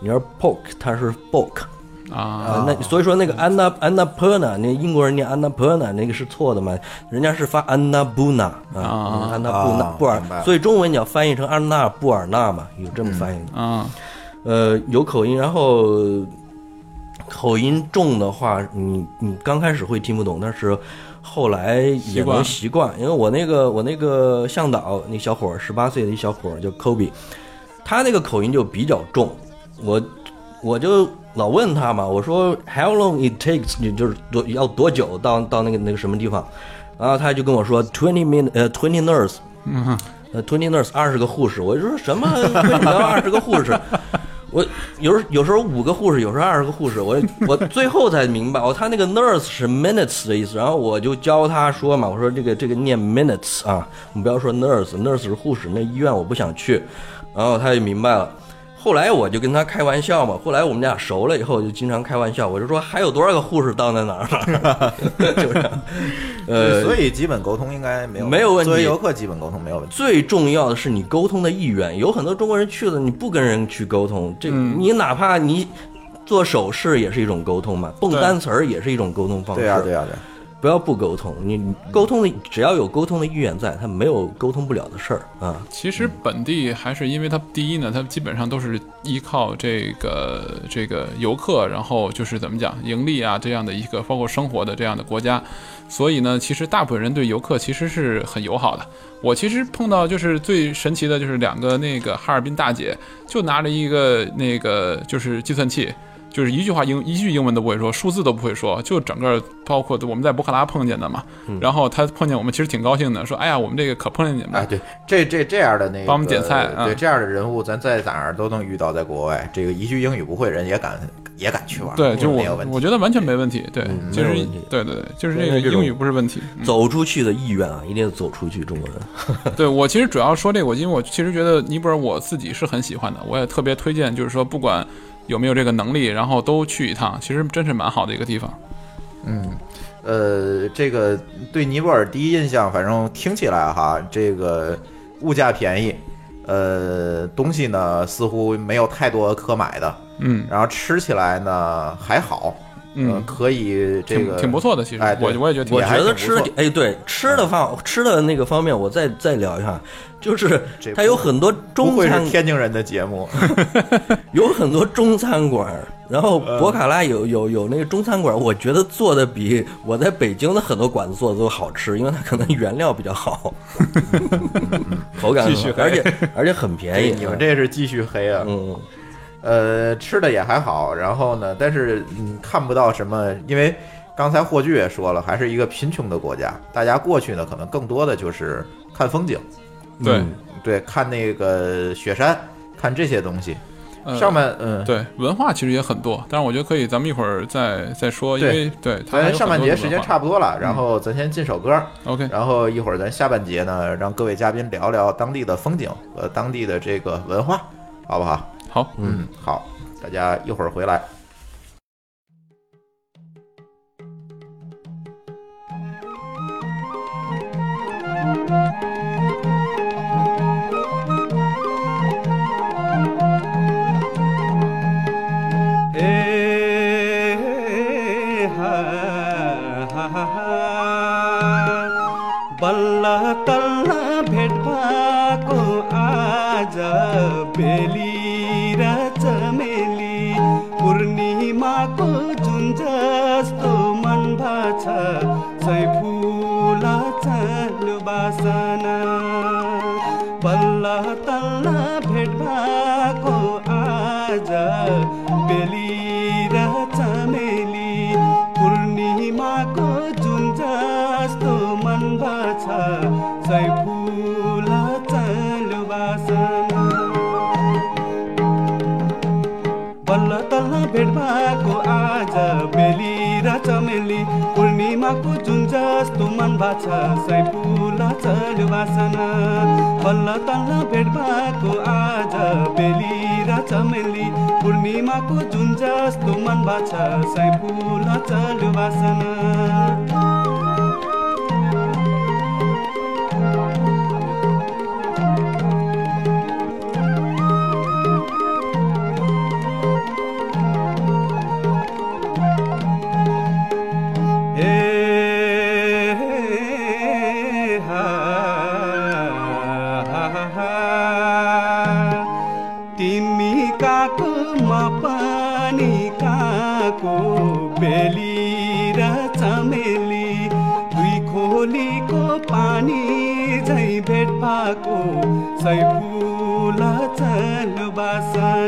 你要是 poke，它是 boke 啊，那所以说那个 Anna Annapurna，那英国人念 Annapurna 那个是错的嘛？人家是发 Annabuna 啊啊。安娜布纳啊布尔所以中文你要翻译成安娜布尔纳嘛，有这么翻译。的。啊，呃，有口音，然后口音重的话，你你刚开始会听不懂，但是后来也能习惯。因为我那个我那个向导那小伙儿，十八岁的一小伙儿叫 Kobe，他那个口音就比较重，我我就老问他嘛，我说 How long it takes？你就是多要多久到到那个那个什么地方？然后他就跟我说 twenty minute 呃 twenty nurse，嗯，呃，twenty nurse 二十个护士，我就说什么二十个护士？我有时有时候五个护士，有时候二十个护士，我我最后才明白，哦，他那个 nurse 是 minutes 的意思，然后我就教他说嘛，我说这个这个念 minutes 啊，你不要说 nurse，nurse 是护士，那医院我不想去，然后他就明白了。后来我就跟他开玩笑嘛，后来我们俩熟了以后，就经常开玩笑，我就说还有多少个护士当在哪儿了，[laughs] 就是，[laughs] 呃，所以基本沟通应该没有没有问题作为游客，基本沟通没有问题。最重要的是你沟通的意愿。有很多中国人去了，你不跟人去沟通，这、嗯你哪怕你做手势也是一种沟通嘛，蹦单词儿也是一种沟通方式。对呀、对呀、对呀、不要不沟通，你沟通的只要有沟通的意愿在，他没有沟通不了的事儿啊。其实本地还是因为它第一呢，它基本上都是依靠这个这个游客，然后就是怎么讲盈利啊这样的一个包括生活的这样的国家，所以呢，其实大部分人对游客其实是很友好的。我其实碰到就是最神奇的就是两个那个哈尔滨大姐，就拿着一个那个就是计算器。就是一句话英一句英文都不会说，数字都不会说，就整个包括我们在博克拉碰见的嘛。然后他碰见我们，其实挺高兴的，说：“哎呀，我们这个可碰见你们了。哎，对，这这这样的那个，帮我们点菜啊对这样的人物，咱在哪儿都能遇到，在国外，这个一句英语不会，人也敢也敢去玩，对，就没有问题。我我觉得完全没问题。对，就是对对对，就是这个英语不是问题。嗯走出去的意愿啊，一定要走出去。中国人，对我其实主要说这个，我因为我其实觉得尼泊尔我自己是很喜欢的，我也特别推荐，就是说不管有没有这个能力，然后都去一趟，其实真是蛮好的一个地方。嗯呃，这个对尼泊尔第一印象，反正听起来哈，这个物价便宜，呃，东西呢似乎没有太多可买的，嗯。然后吃起来呢还好，呃嗯，可以这个挺不错的，其实。哎对。我我也觉得挺我觉得吃挺不错哎，对吃的方吃的那个方面，我再再聊一下，就是这它有很多中餐会是天津人的节目，[laughs] 有很多中餐馆儿，然后博卡拉有有有那个中餐馆儿，我觉得做的比我在北京的很多馆子做的都好吃，因为它可能原料比较好，[laughs] 口感继续黑而且 [laughs] 而且很便宜。你们这是继续黑啊，嗯，呃，吃的也还好，然后呢，但是嗯，看不到什么，因为刚才霍炬也说了，还是一个贫穷的国家，大家过去呢，可能更多的就是看风景，对，对，看那个雪山，看这些东西，上面，嗯，对，文化其实也很多，但是我觉得可以，咱们一会儿再再说，因为对，咱上半节时间差不多了，然后咱先进首歌，OK，然后一会儿咱下半节呢，让各位嘉宾聊聊当地的风景和当地的这个文化，好不好？好，嗯，好，大家一会儿回来。बल्ल तल्ल भेट भएको आज बेली र चमेली पूर्णिमाको जुन जस्तो मन भाछ फुल चल्यो बासना। बल्ल तल्ल भेट भएको आज बेली र चमेली पूर्णिमाको जुन जस्तो मन भाछ फुल चल्यो बासना।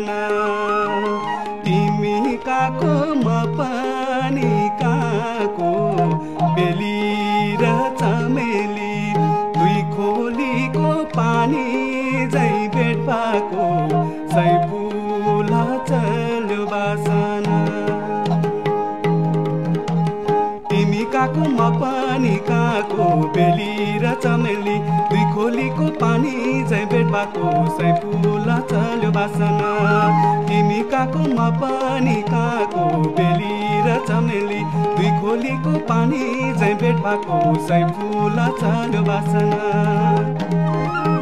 ना खोलीको पानी झै भेटबाको सै फुल चल्यो बासना। तिमी काको म पनि काको बेली र चमेली। दुई खोलीको पानी झै भेटबाको सै फुल चल्यो बासना।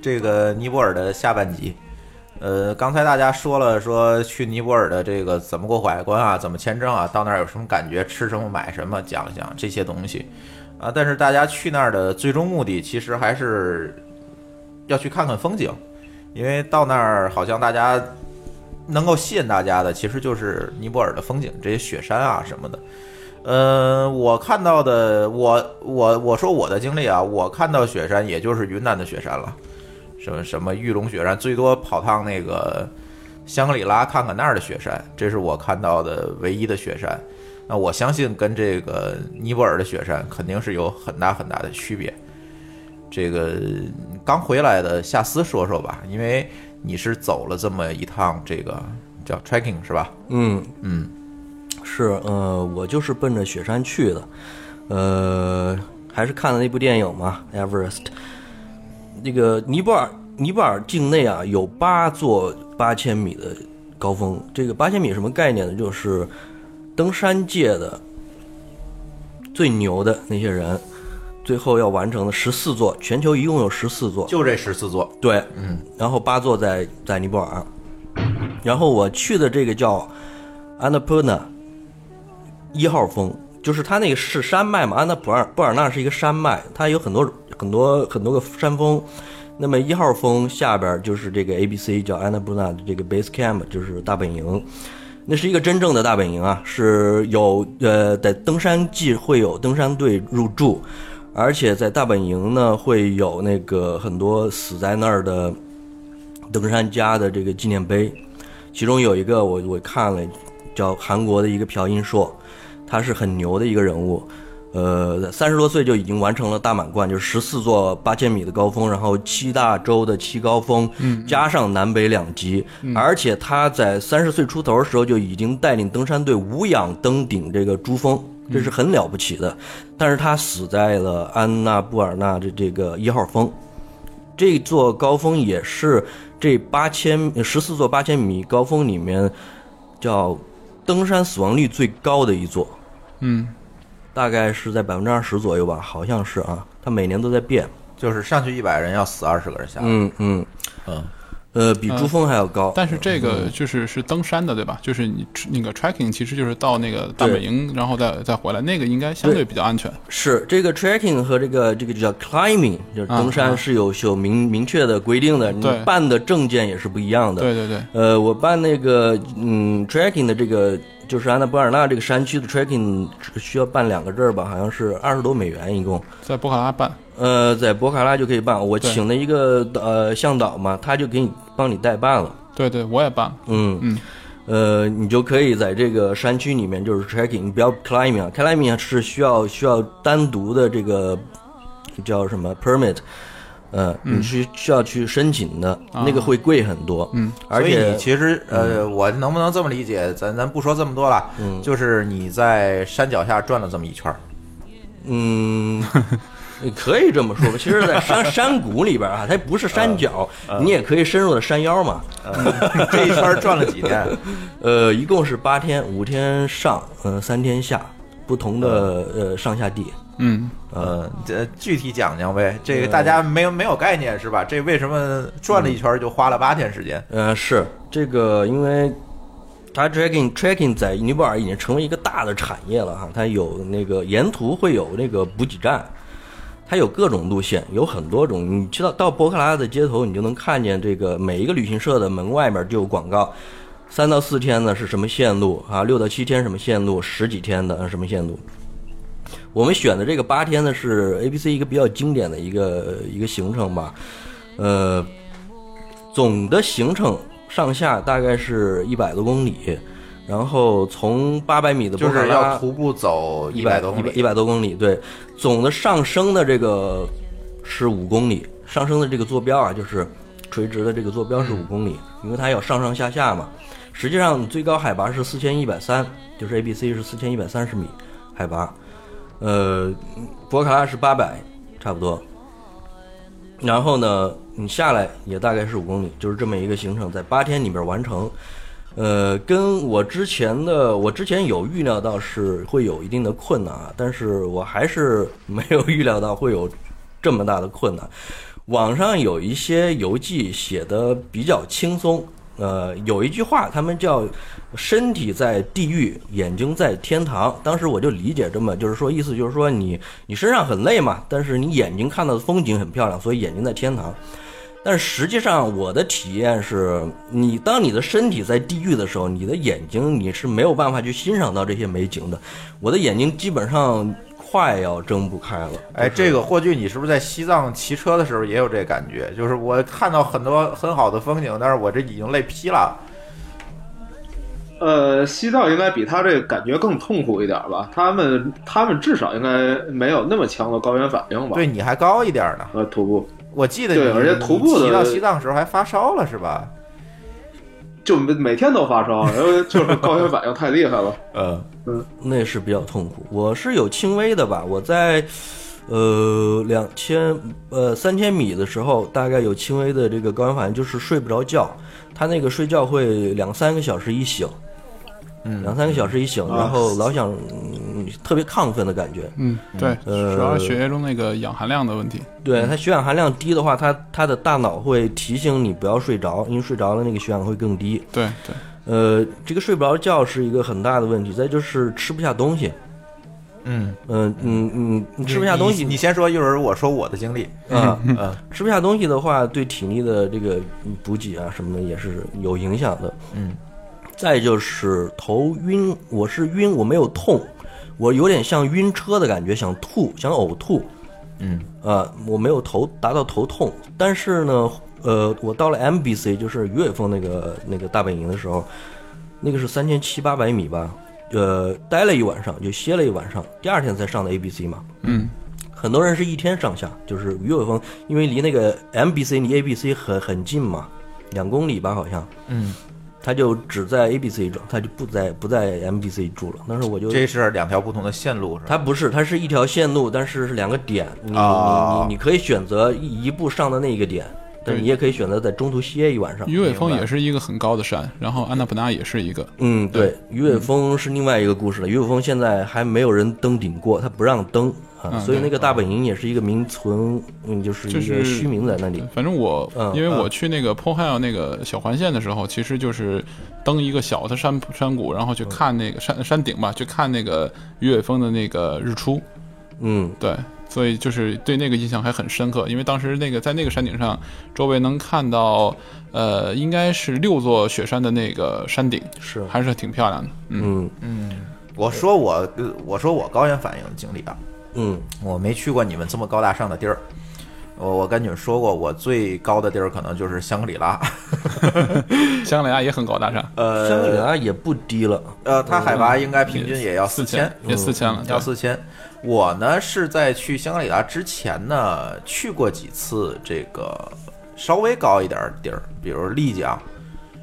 这个尼泊尔的下半集。呃，刚才大家说了，说去尼泊尔的这个怎么过海关啊，怎么签证啊，到那儿有什么感觉，吃什么买什么，讲一讲这些东西啊。但是大家去那儿的最终目的，其实还是要去看看风景，因为到那儿好像大家能够吸引大家的，其实就是尼泊尔的风景，这些雪山啊什么的。呃，我看到的，我我我说我的经历啊，我看到雪山也就是云南的雪山了，什么什么玉龙雪山，最多跑趟那个香格里拉看看那儿的雪山，这是我看到的唯一的雪山。那我相信跟这个尼泊尔的雪山肯定是有很大很大的区别。这个刚回来的夏思说说吧，因为你是走了这么一趟这个叫 trekking 是吧？嗯，嗯，是，呃，我就是奔着雪山去的，呃，还是看了那部电影嘛，《Everest》。那个尼泊尔，尼泊尔境内啊有八座八千米的高峰。这个八千米什么概念呢？就是登山界的最牛的那些人，最后要完成的十四座，全球一共有十四座。就这十四座，对，嗯，然后八座在在尼泊尔，然后我去的这个叫 Annapurna 一号峰，就是它那个是山脉嘛，安娜普尔布尔纳是一个山脉，它有很多很多很多个山峰。那么一号峰下边就是这个 A B C 叫 Annapurna 的这个 Base Camp，就是大本营。那是一个真正的大本营啊，是有呃在登山季会有登山队入驻，而且在大本营呢会有那个很多死在那儿的登山家的这个纪念碑，其中有一个我我看了，叫韩国的一个朴英硕，他是很牛的一个人物，呃，三十多岁就已经完成了大满贯，就是十四座八千米的高峰，然后七大洲的七高峰，加上南北两极，而且他在三十岁出头的时候就已经带领登山队无氧登顶这个珠峰。这是很了不起的，但是他死在了安纳布尔纳的这个一号峰，这座高峰也是这八千十四座八千米高峰里面叫登山死亡率最高的一座，嗯，大概是在百分之二十左右吧，好像是啊，它每年都在变。就是上去一百人要死二十个人下来。嗯嗯嗯，呃，比珠峰还要高。但是这个就是是登山的，对吧？就是你那个 trekking，其实就是到那个大本营，然后再再回来，那个应该相对比较安全。是这个 trekking 和这个这个叫 climbing，就是登山是有是有明明确的规定的，你对办的证件也是不一样的。对对对，呃，我办那个嗯 trekking 的这个就是安纳布尔纳这个山区的 trekking 只需要办两个证儿吧，好像是二十多美元一共。在博卡拉办，呃，在博卡拉就可以办，我请了一个呃向导嘛，他就给你帮你代办了。对对，我也办。了。嗯。嗯，呃，你就可以在这个山区里面就是 trekking，你不要 climbing 啊，climbing 是需要需要单独的这个叫什么？permit，嗯，你是需要去申请的，那个会贵很多。嗯，而所以你且其实呃，我能不能这么理解？咱咱不说这么多了，嗯。就是你在山脚下转了这么一圈儿，嗯，你可以这么说吧。其实，在山 [laughs] 山谷里边啊，它不是山脚，你也可以深入的山腰嘛。[laughs] 这一圈转了几天？[laughs] 呃，一共是八天，五天上，嗯、三天下，不同的呃上下地。嗯，呃，这具体讲讲呗，这个大家没有没有概念是吧？这为什么转了一圈就花了八天时间？呃，是这个，因为它 trekking trekking 在尼泊尔已经成为一个大的产业了哈，它有那个沿途会有那个补给站，它有各种路线，有很多种。你知道到博克拉的街头，你就能看见这个每一个旅行社的门外面就有广告，三到四天呢是什么线路啊，六到七天什么线路，十几天的什么线路。我们选的这个八天呢是 A B C 一个比较经典的一个一个行程吧，呃，总的行程上下大概是一百多公里，然后从八百米的就是博卡拉要徒步走一百多公里，一百多公里，对，总的上升的这个是五公里，上升的这个坐标啊，就是垂直的这个坐标是五公里，因为它要上上下下嘛。实际上最高海拔是四千一百三，就是 A B C 是四千一百三十米海拔，呃，博卡拉是八百，差不多。然后呢，你下来也大概是五公里，就是这么一个行程，在八天里边完成。呃，跟我之前的，我之前有预料到是会有一定的困难啊，但是我还是没有预料到会有这么大的困难。网上有一些游记写的比较轻松，呃，有一句话，他们叫“身体在地狱，眼睛在天堂”。当时我就理解这么，就是说意思就是说你你身上很累嘛，但是你眼睛看到的风景很漂亮，所以眼睛在天堂。但实际上，我的体验是，你当你的身体在地狱的时候，你的眼睛你是没有办法去欣赏到这些美景的。我的眼睛基本上快要睁不开了。哎，就是这个霍炬，你是不是在西藏骑车的时候也有这感觉？就是我看到很多很好的风景，但是我这已经累劈了。呃，西藏应该比他这个感觉更痛苦一点吧？他们他们至少应该没有那么强的高原反应吧？对，你还高一点呢。呃，徒步我记得你对而且徒步的你骑到西藏时候还发烧了是吧？就每每天都发烧，[laughs] 然后就是高原反应太厉害了。呃，[laughs] 那是比较痛苦。我是有轻微的吧，我在呃两千呃三千米的时候，大概有轻微的这个高原反应，就是睡不着觉。他那个睡觉会两三个小时一醒，嗯两三个小时一醒，然后老想、嗯、特别亢奋的感觉。嗯，对，呃主要是血液中那个氧含量的问题。对它血氧含量低的话，它它的大脑会提醒你不要睡着，因为睡着了那个血氧会更低。对对，呃，这个睡不着觉是一个很大的问题。再就是吃不下东西，嗯，嗯嗯嗯，你吃不下东西，你你先说，一会儿我说我的经历。啊，嗯吃不下东西的话，对体力的这个补给啊什么的也是有影响的。嗯，再就是头晕，我是晕，我没有痛，我有点像晕车的感觉，想吐，想呕吐。嗯。呃，我没有头达到头痛，但是呢，呃，我到了 MBC，就是鱼尾峰那个那个大本营的时候，那个是三千七八百米吧，呃，待了一晚上，就歇了一晚上，第二天才上的 ABC 嘛。嗯，很多人是一天上下，就是鱼尾峰，因为离那个 MBC 离 ABC 很很近嘛，两公里吧好像，嗯，他就只在 ABC 住，他就不在不在 MBC 住了。当时我就这是两条不同的线路是吧？它不是，它是一条线路，但是是两个点，你、哦你你你可以选择一一步上的那个点，但对你也可以选择在中途歇一晚上。鱼尾峰也是一个很高的山，然后安纳普纳也是一个。嗯，对，鱼尾峰是另外一个故事了。鱼尾峰现在还没有人登顶过，他不让登啊，嗯所以那个大本营也是一个名存，嗯，就是一就是个虚名在那里。反正我嗯因为我去那个 p o h i l 那个小环线的时候，其实就是登一个小的山山谷，然后去看那个山山顶吧，去看那个鱼尾峰的那个日出。嗯，对，所以就是对那个印象还很深刻，因为当时那个在那个山顶上，周围能看到，呃，应该是六座雪山的那个山顶，是，还是挺漂亮的。嗯，嗯我说我呃我说我高原反应经历啊，嗯我没去过你们这么高大上的地儿。我我跟你们说过，我最高的地儿可能就是香格里拉。[laughs] 香格里拉也很高大上，呃，香格里拉也不低了。呃，它海拔应该平均也要四千千，，也四千了，要四千。我呢是在去香格里拉之前呢，去过几次这个稍微高一点儿的地儿，比如丽江，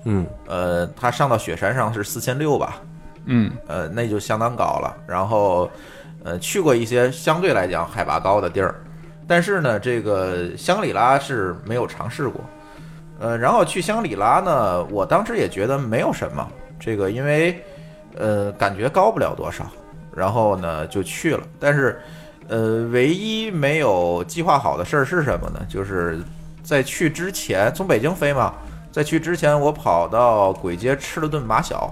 嗯呃，它上到雪山上是四千六吧，嗯呃，那就相当高了。然后，呃，去过一些相对来讲海拔高的地儿，但是呢，这个香格里拉是没有尝试过。呃，然后去香格里拉呢，我当时也觉得没有什么，这个因为呃感觉高不了多少，然后呢就去了。但是呃，唯一没有计划好的事儿是什么呢？就是在去之前，从北京飞嘛，在去之前我跑到簋街吃了顿马小，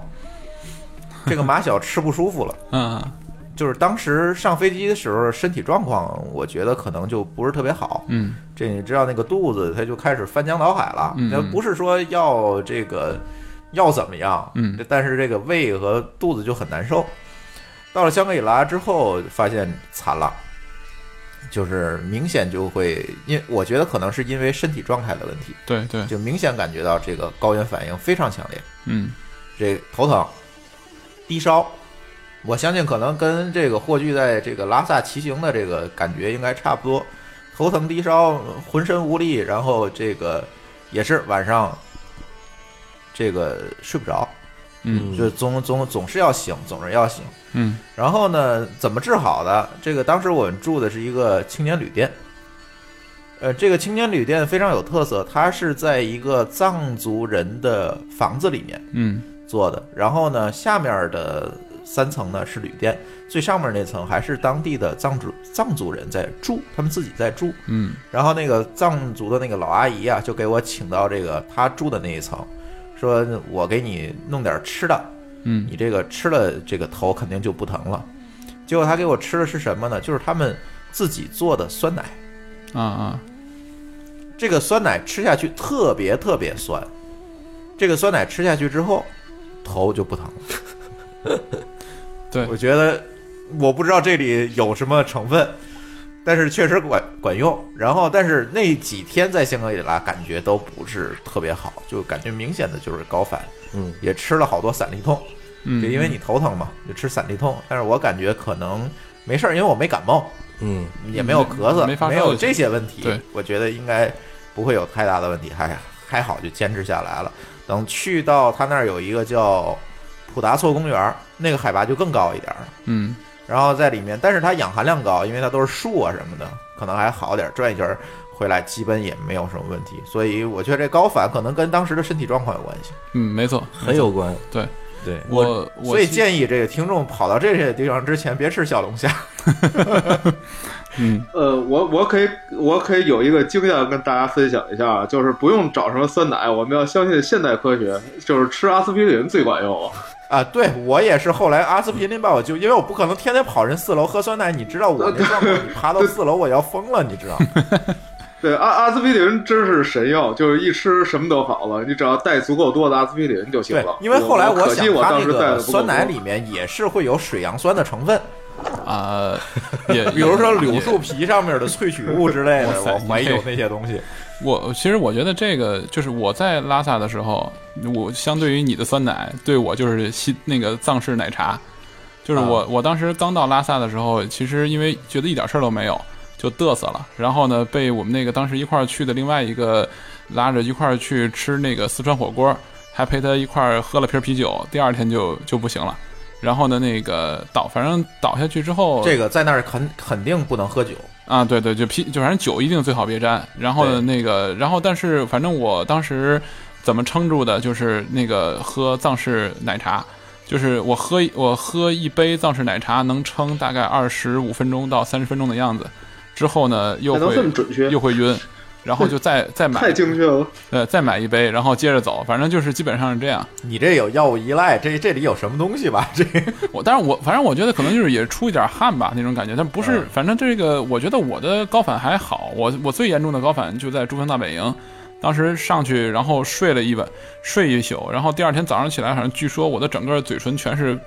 这个马小吃不舒服了。[laughs] 嗯就是当时上飞机的时候，身体状况我觉得可能就不是特别好。嗯这你知道那个肚子，它就开始翻江倒海了。嗯那不是说要这个要怎么样，嗯，但是这个胃和肚子就很难受。到了香格里拉之后，发现惨了，就是明显就会，因我觉得可能是因为身体状态的问题，对对，就明显感觉到这个高原反应非常强烈。嗯这头疼、低烧，我相信可能跟这个霍炬在这个拉萨骑行的这个感觉应该差不多，头疼、低烧、浑身无力，然后这个也是晚上这个睡不着，嗯就总总总是要醒，总是要醒。嗯然后呢，怎么治好的？这个当时我们住的是一个青年旅店，呃，这个青年旅店非常有特色，它是在一个藏族人的房子里面。嗯做的。然后呢，下面的三层呢是旅店，最上面那层还是当地的藏族藏族人在住，他们自己在住。嗯然后那个藏族的那个老阿姨啊，就给我请到这个她住的那一层，说我给你弄点吃的，嗯你这个吃了这个头肯定就不疼了。结果他给我吃的是什么呢？就是他们自己做的酸奶。啊啊这个酸奶吃下去特别特别酸，这个酸奶吃下去之后，头就不疼了。对。我觉得我不知道这里有什么成分，但是确实管管用。然后，但是那几天在香格里拉感觉都不是特别好，就感觉明显的就是高反，嗯，也吃了好多散利痛，嗯，就因为你头疼嘛，就吃散利痛。但是我感觉可能没事儿，因为我没感冒，嗯，也没有咳嗽，没有这些问题，对。我觉得应该不会有太大的问题，还还好就坚持下来了。等去到他那儿有一个叫普达措公园，那个海拔就更高一点儿。嗯然后在里面，但是它氧含量高，因为它都是树啊什么的，可能还好点。转一圈儿回来，基本也没有什么问题。所以我觉得这高反可能跟当时的身体状况有关系。嗯，没错，很有关。对对我我所以建议这个听众跑到这些地方之前，别吃小龙虾。[laughs] 嗯呃，我我可以我可以有一个经验跟大家分享一下，就是不用找什么酸奶，我们要相信现代科学，就是吃阿司匹林最管用。啊，对我也是后来阿司匹林把我救，因为我不可能天天跑人四楼喝酸奶，你知道我那状况，你爬到四楼我要疯了，你知道吗？[laughs] 对，阿阿司匹林真是神药，就是一吃什么都好了，你只要带足够多的阿司匹林就行对了。，因为后来我想，它那当时带的个酸奶里面也是会有水杨酸的成分，啊，[laughs] 也比如说柳树皮上面的萃取物之类的，我怀疑有那些东西。我其实我觉得这个就是我在拉萨的时候，我相对于你的酸奶，对我就是西那个藏式奶茶，就是我、啊我当时刚到拉萨的时候，其实因为觉得一点事儿都没有，就嘚瑟了。然后呢，被我们那个当时一块儿去的另外一个拉着一块儿去吃那个四川火锅，还陪他一块儿喝了瓶啤酒，第二天就就不行了。然后呢，那个倒，反正倒下去之后，这个在那儿肯肯定不能喝酒，啊，对对，就啤，就反正酒一定最好别沾。然后那个，然后但是反正我当时怎么撑住的，就是那个喝藏式奶茶，就是我喝我喝一杯藏式奶茶能撑大概二十五分钟到三十分钟的样子，之后呢又会又会晕，然后就再再买太精确了。呃再买一杯，然后接着走，反正就是基本上是这样。你这有药物依赖，这这里有什么东西吧？这 [laughs] 我，但是我反正我觉得可能就是也出一点汗吧那种感觉，但不是，嗯反正这个我觉得我的高反还好，我我最严重的高反就在珠峰大本营，当时上去然后睡了一晚，睡一宿，然后第二天早上起来，好像据说我的整个嘴唇全是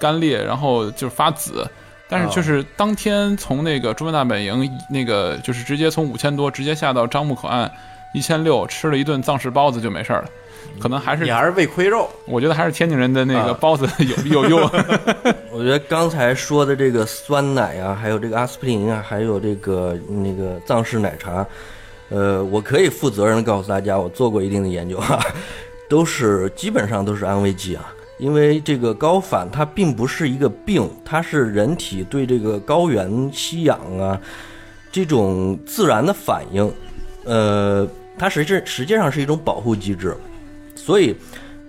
干裂，然后就是发紫。但是就是当天从那个珠峰大本营那个就是直接从五千多直接下到樟木口岸一千六，吃了一顿藏式包子就没事儿了。可能还是你还是胃亏肉，我觉得还是天津人的那个啊包子有有用。[laughs] [laughs] 我觉得刚才说的这个酸奶啊，还有这个阿司匹林啊，还有这个那个藏式奶茶，呃，我可以负责任的告诉大家，我做过一定的研究啊、都是基本上都是安慰剂啊。因为这个高反它并不是一个病，它是人体对这个高原吸氧啊，这种自然的反应，呃，它实际实际上是一种保护机制，所以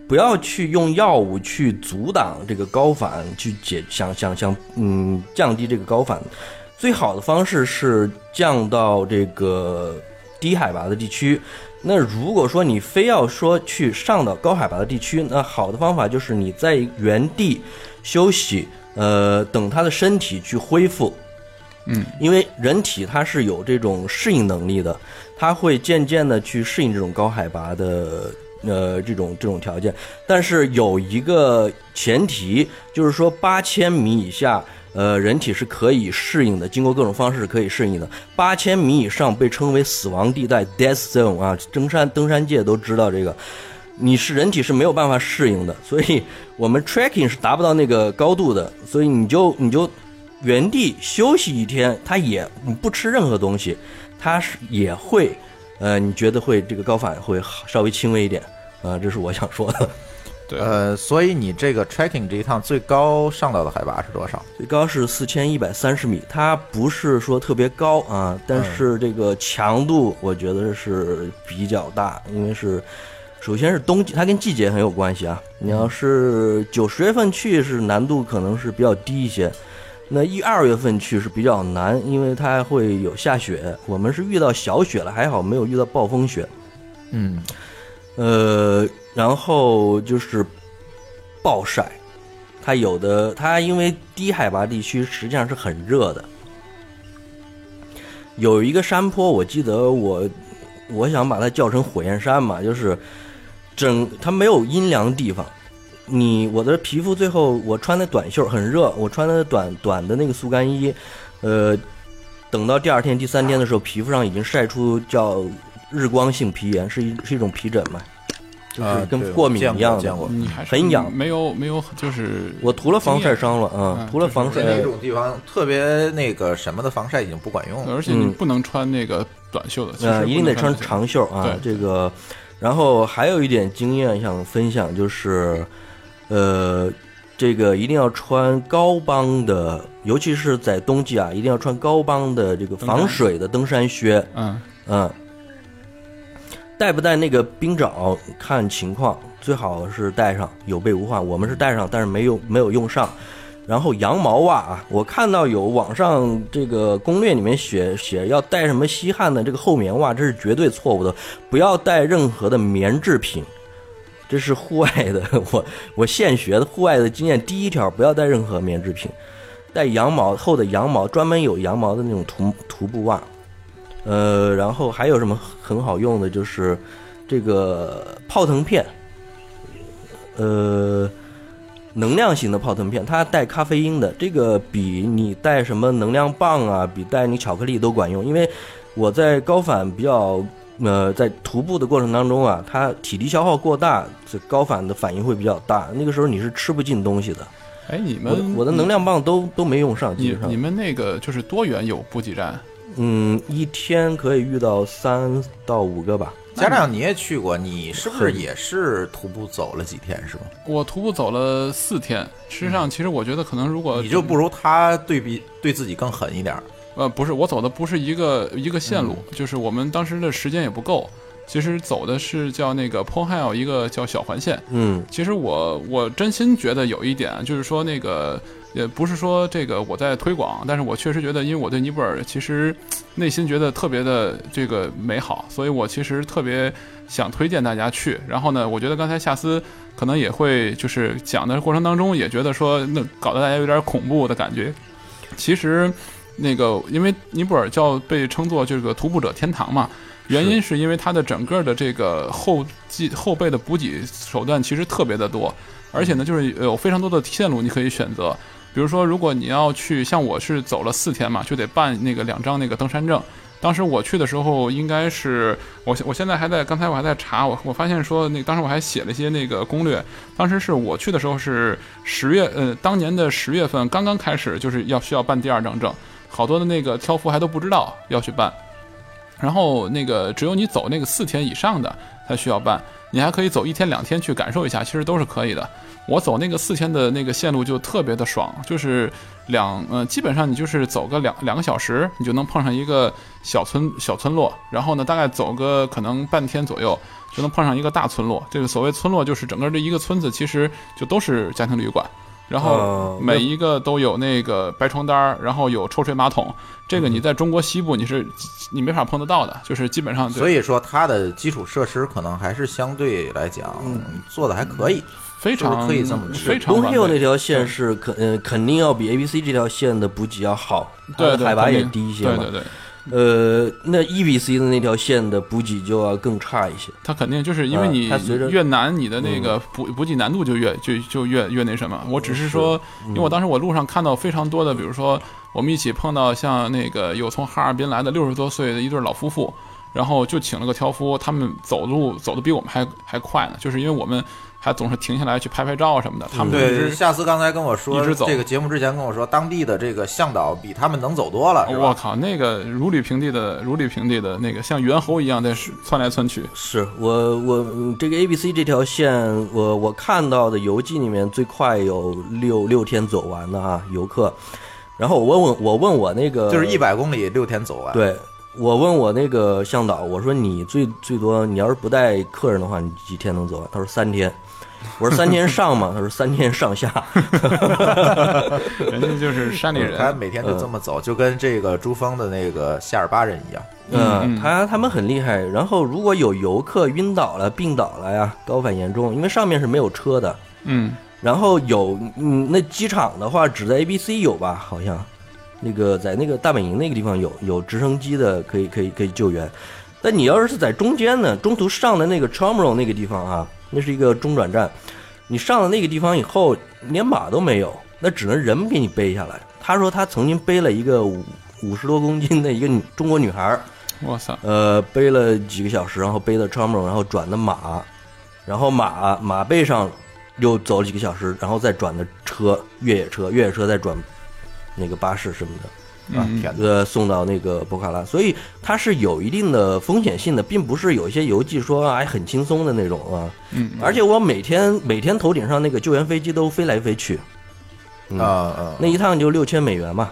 不要去用药物去阻挡这个高反，去解想想想嗯降低这个高反，最好的方式是降到这个低海拔的地区。那如果说你非要说去上到高海拔的地区，那好的方法就是你在原地休息，呃，等他的身体去恢复。嗯，因为人体它是有这种适应能力的，它会渐渐的去适应这种高海拔的呃这种这种条件。但是有一个前提，就是说八千米以下，呃，人体是可以适应的，经过各种方式可以适应的。八千米以上被称为死亡地带 （death zone） 啊，登山登山界都知道这个。你是人体是没有办法适应的，所以我们 trekking 是达不到那个高度的，所以你就你就原地休息一天，它也你不吃任何东西，它是也会，呃，你觉得会这个高反会稍微轻微一点，啊、这是我想说的。对，呃，所以你这个 trekking 这一趟最高上到的海拔是多少？最高是四千一百三十米，它不是说特别高啊，但是这个强度我觉得是比较大，因为是首先是冬季，它跟季节很有关系啊。你要是九十月份去，是难度可能是比较低一些。那一二月份去是比较难，因为它会有下雪。我们是遇到小雪了，还好没有遇到暴风雪。嗯，呃，然后就是暴晒，它有的它因为低海拔地区实际上是很热的，有一个山坡，我记得我我想把它叫成火焰山嘛，就是整它没有阴凉地方。你我的皮肤最后我穿的短袖很热，我穿的短短的那个速干衣，呃，等到第二天、第三天的时候，皮肤上已经晒出叫日光性皮炎，是一是一种皮疹嘛，就是啊跟过敏一样的。见过你还很痒没有没有，就是我涂了防晒霜了啊嗯，涂了防晒就是那种地方特别那个什么的防晒已经不管用了。而且你嗯不能穿那个短袖的，呃，一定得穿长袖啊。这个，然后还有一点经验想分享，就是，呃，这个一定要穿高帮的，尤其是在冬季啊，一定要穿高帮的这个防水的登山靴。嗯，嗯，带不带那个冰爪看情况，最好是带上，有备无患。我们是带上，但是没有没有用上。然后羊毛袜啊，我看到有网上这个攻略里面写 [laughs] 写要带什么吸汗的这个厚棉袜，这是绝对错误的，不要带任何的棉制品。这是户外的，我我现学的户外的经验。第一条，不要带任何棉制品，带羊毛厚的羊毛，专门有羊毛的那种徒徒步袜。呃，然后还有什么很好用的，就是这个泡腾片，呃，能量型的泡腾片，它带咖啡因的，这个比你带什么能量棒啊，比带你巧克力都管用。因为我在高反比较，呃，在徒步的过程当中啊，它体力消耗过大，这高反的反应会比较大。那个时候你是吃不进东西的。哎，你们我的能量棒都都没用上，基本上你。们那个就是多远有补给站？嗯，一天可以遇到三到五个吧。家长你也去过，你是不是是也是徒步走了几天是吗？我徒步走了四天，事实上，其实我觉得可能如果你就不如他对比对自己更狠一点儿。呃，不是，我走的不是一个一个线路，就是我们当时的时间也不够。其实走的是叫那个 p o n h i l 一个叫小环线。嗯其实我我真心觉得有一点啊，就是说那个也不是说这个我在推广，但是我确实觉得，因为我对尼泊尔其实内心觉得特别的这个美好，所以我其实特别想推荐大家去。然后呢，我觉得刚才夏斯可能也会就是讲的过程当中也觉得说那搞得大家有点恐怖的感觉。其实那个因为尼泊尔叫被称作这个徒步者天堂嘛。原因是因为它的整个的这个后继后背的补给手段其实特别的多，而且呢，就是有非常多的线路你可以选择。比如说，如果你要去，像我是走了四天嘛，就得办那个两张那个登山证。当时我去的时候，应该是我我现在还在，刚才我还在查，我我发现说那当时我还写了一些那个攻略。当时是我去的时候是十月，呃，当年的十月份刚刚开始，就是要需要办第二张证，好多的那个挑夫还都不知道要去办。然后那个只有你走那个四天以上的才需要办。你还可以走一天两天去感受一下，其实都是可以的。我走那个四天的那个线路就特别的爽，就是两呃，基本上你就是走个两两个小时，你就能碰上一个小村小村落，然后呢，大概走个可能半天左右，就能碰上一个大村落。这个所谓村落，就是整个这一个村子其实就都是家庭旅馆。然后哦每一个都有那个白床单儿，然后有抽水马桶，这个你在中国西部你是你没法碰得到的，就是基本上所以说它的基础设施可能还是相对来讲做的还可以。非常可以这么说非常 Blue Hill 那条线是肯呃肯定要比 A B C 这条线的补给要好，对海拔也低一些嘛。对对对，呃，那 E B C 的那条线的补给就要更差一些。它肯定就是因为啊你越难，你的那个补补给难度就越就就越越那什么。我只是说，因为我当时我路上看到非常多的，比如说我们一起碰到像那个有从哈尔滨来的六十多岁的一对老夫妇，然后就请了个挑夫，他们走路走的比我们还还快呢，就是因为我们还总是停下来去拍拍照什么的，他们对，直夏思刚才跟我说一直，走这个节目之前跟我说，当地的这个向导比他们能走多了，是吧？我靠，那个如履平地的如履平地的那个像猿猴一样在窜来窜去，是我我嗯这个 A B C 这条线，我我看到的游记里面最快有六六天走完的啊，游客。然后我问问我问我那个就是一百公里六天走完。，对，我问我那个向导，我说你最最多，你要是不带客人的话，你几天能走完？他说三天。我说三天上嘛，[laughs] 他说三天上下。[laughs] 人家就是山里人，他每天就这么走，就跟这个珠峰的那个夏尔巴人一样。嗯，嗯他他们很厉害。然后如果有游客晕倒了、病倒了呀，高反严重，因为上面是没有车的。嗯，然后有嗯，那机场的话只在 A B C 有吧？好像那个在那个大本营那个地方有有直升机的，可以可以可以救援。但你要是在中间呢，中途上的那个 Chamorro 那个地方啊，那是一个中转站，你上了那个地方以后，连马都没有，那只能人给你背下来。他说他曾经背了一个五五十多公斤的一个女中国女孩儿，哇塞，呃，背了几个小时，然后背到 Chamorro，然后转的马，然后马马背上又走了几个小时，然后再转的车越野车，越野车再转那个巴士什么的，啊！呃，送到那个博卡拉，所以它是有一定的风险性的，并不是有一些游记说哎很轻松的那种啊。嗯，而且我每天每天头顶上那个救援飞机都飞来飞去，嗯啊啊，那一趟就六千美元嘛。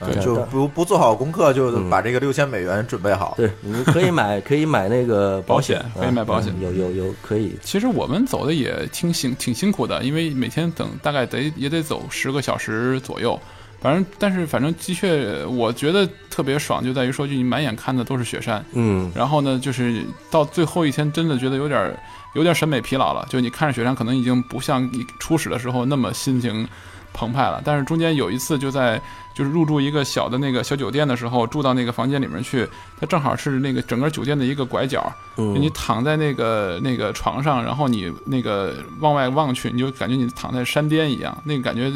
嗯就不不做好功课，就把这个六千美元准备好。对，你可以买 [laughs] 可以买那个保险险，可以买保险嗯有有有可以。其实我们走的也挺辛挺辛苦的，因为每天等大概得也得走十个小时左右。反正，但是反正的确，我觉得特别爽，就在于说，就你满眼看的都是雪山，嗯，然后呢，就是到最后一天，真的觉得有点儿有点审美疲劳了。就你看着雪山，可能已经不像你初始的时候那么心情澎湃了。但是中间有一次，就在就是入住一个小的那个小酒店的时候，住到那个房间里面去，它正好是那个整个酒店的一个拐角，嗯你躺在那个那个床上，然后你那个往外望去，你就感觉你躺在山巅一样，那个感觉，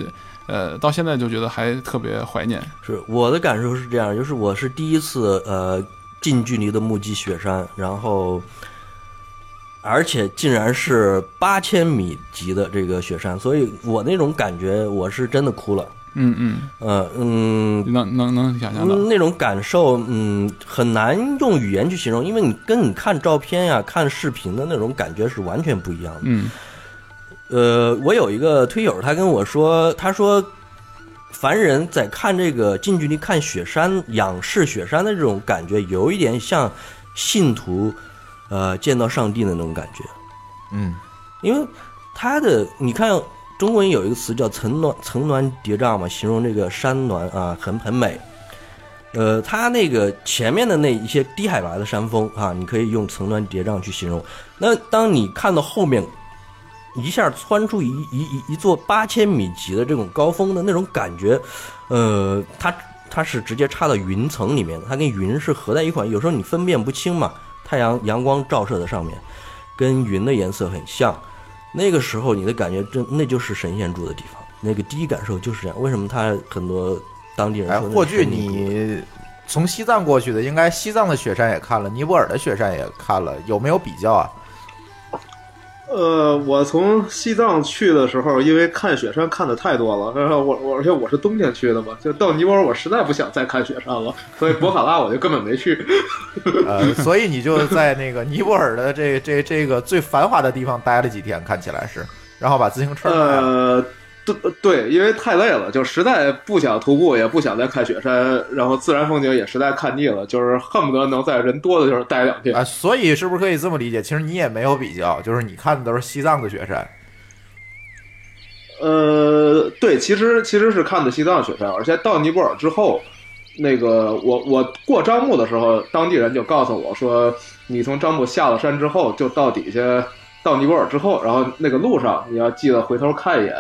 呃，到现在就觉得还特别怀念。是我的感受是这样，就是我是第一次呃近距离的目击雪山，然后而且竟然是八千米级的这个雪山，所以我那种感觉我是真的哭了。嗯嗯，呃嗯。能能能想象到。嗯，那种感受，嗯，很难用语言去形容，因为你跟你看照片呀、看视频的那种感觉是完全不一样的。嗯呃，我有一个推友，他跟我说，他说，凡人在看这个近距离看雪山、仰视雪山的这种感觉，有一点像信徒，呃，见到上帝的那种感觉。嗯，因为他的，你看中文有一个词叫层峦层峦叠嶂嘛，形容这个山峦啊，很很美。呃，它那个前面的那一些低海拔的山峰啊，你可以用层峦叠嶂去形容。那当你看到后面一下窜出一一一一座八千米级的这种高峰的那种感觉，呃，它它是直接插到云层里面的，它跟云是合在一块，有时候你分辨不清嘛，太阳阳光照射在上面，跟云的颜色很像。那个时候你的感觉真那就是神仙住的地方，那个第一感受就是这样。为什么他很多当地人哎，说哎霍炬，你从西藏过去的，应该西藏的雪山也看了，尼泊尔的雪山也看了，有没有比较啊？呃，我从西藏去的时候，因为看雪山看的太多了，然后我我而且我是冬天去的嘛，就到尼泊尔我实在不想再看雪山了，所以博卡拉我就根本没去。呃，[laughs] 所以你就在那个尼泊尔的这这这个最繁华的地方待了几天，看起来是，然后把自行车。呃，对对，因为太累了，就实在不想徒步，也不想再看雪山，然后自然风景也实在看腻了，就是恨不得能在人多的地方待两天。啊，所以是不是可以这么理解？其实你也没有比较，就是你看的都是西藏的雪山。呃，对，其实其实是看的西藏雪山，而且到尼泊尔之后，那个我我过樟木的时候，当地人就告诉我说，你从樟木下了山之后，就到底下到尼泊尔之后，然后那个路上你要记得回头看一眼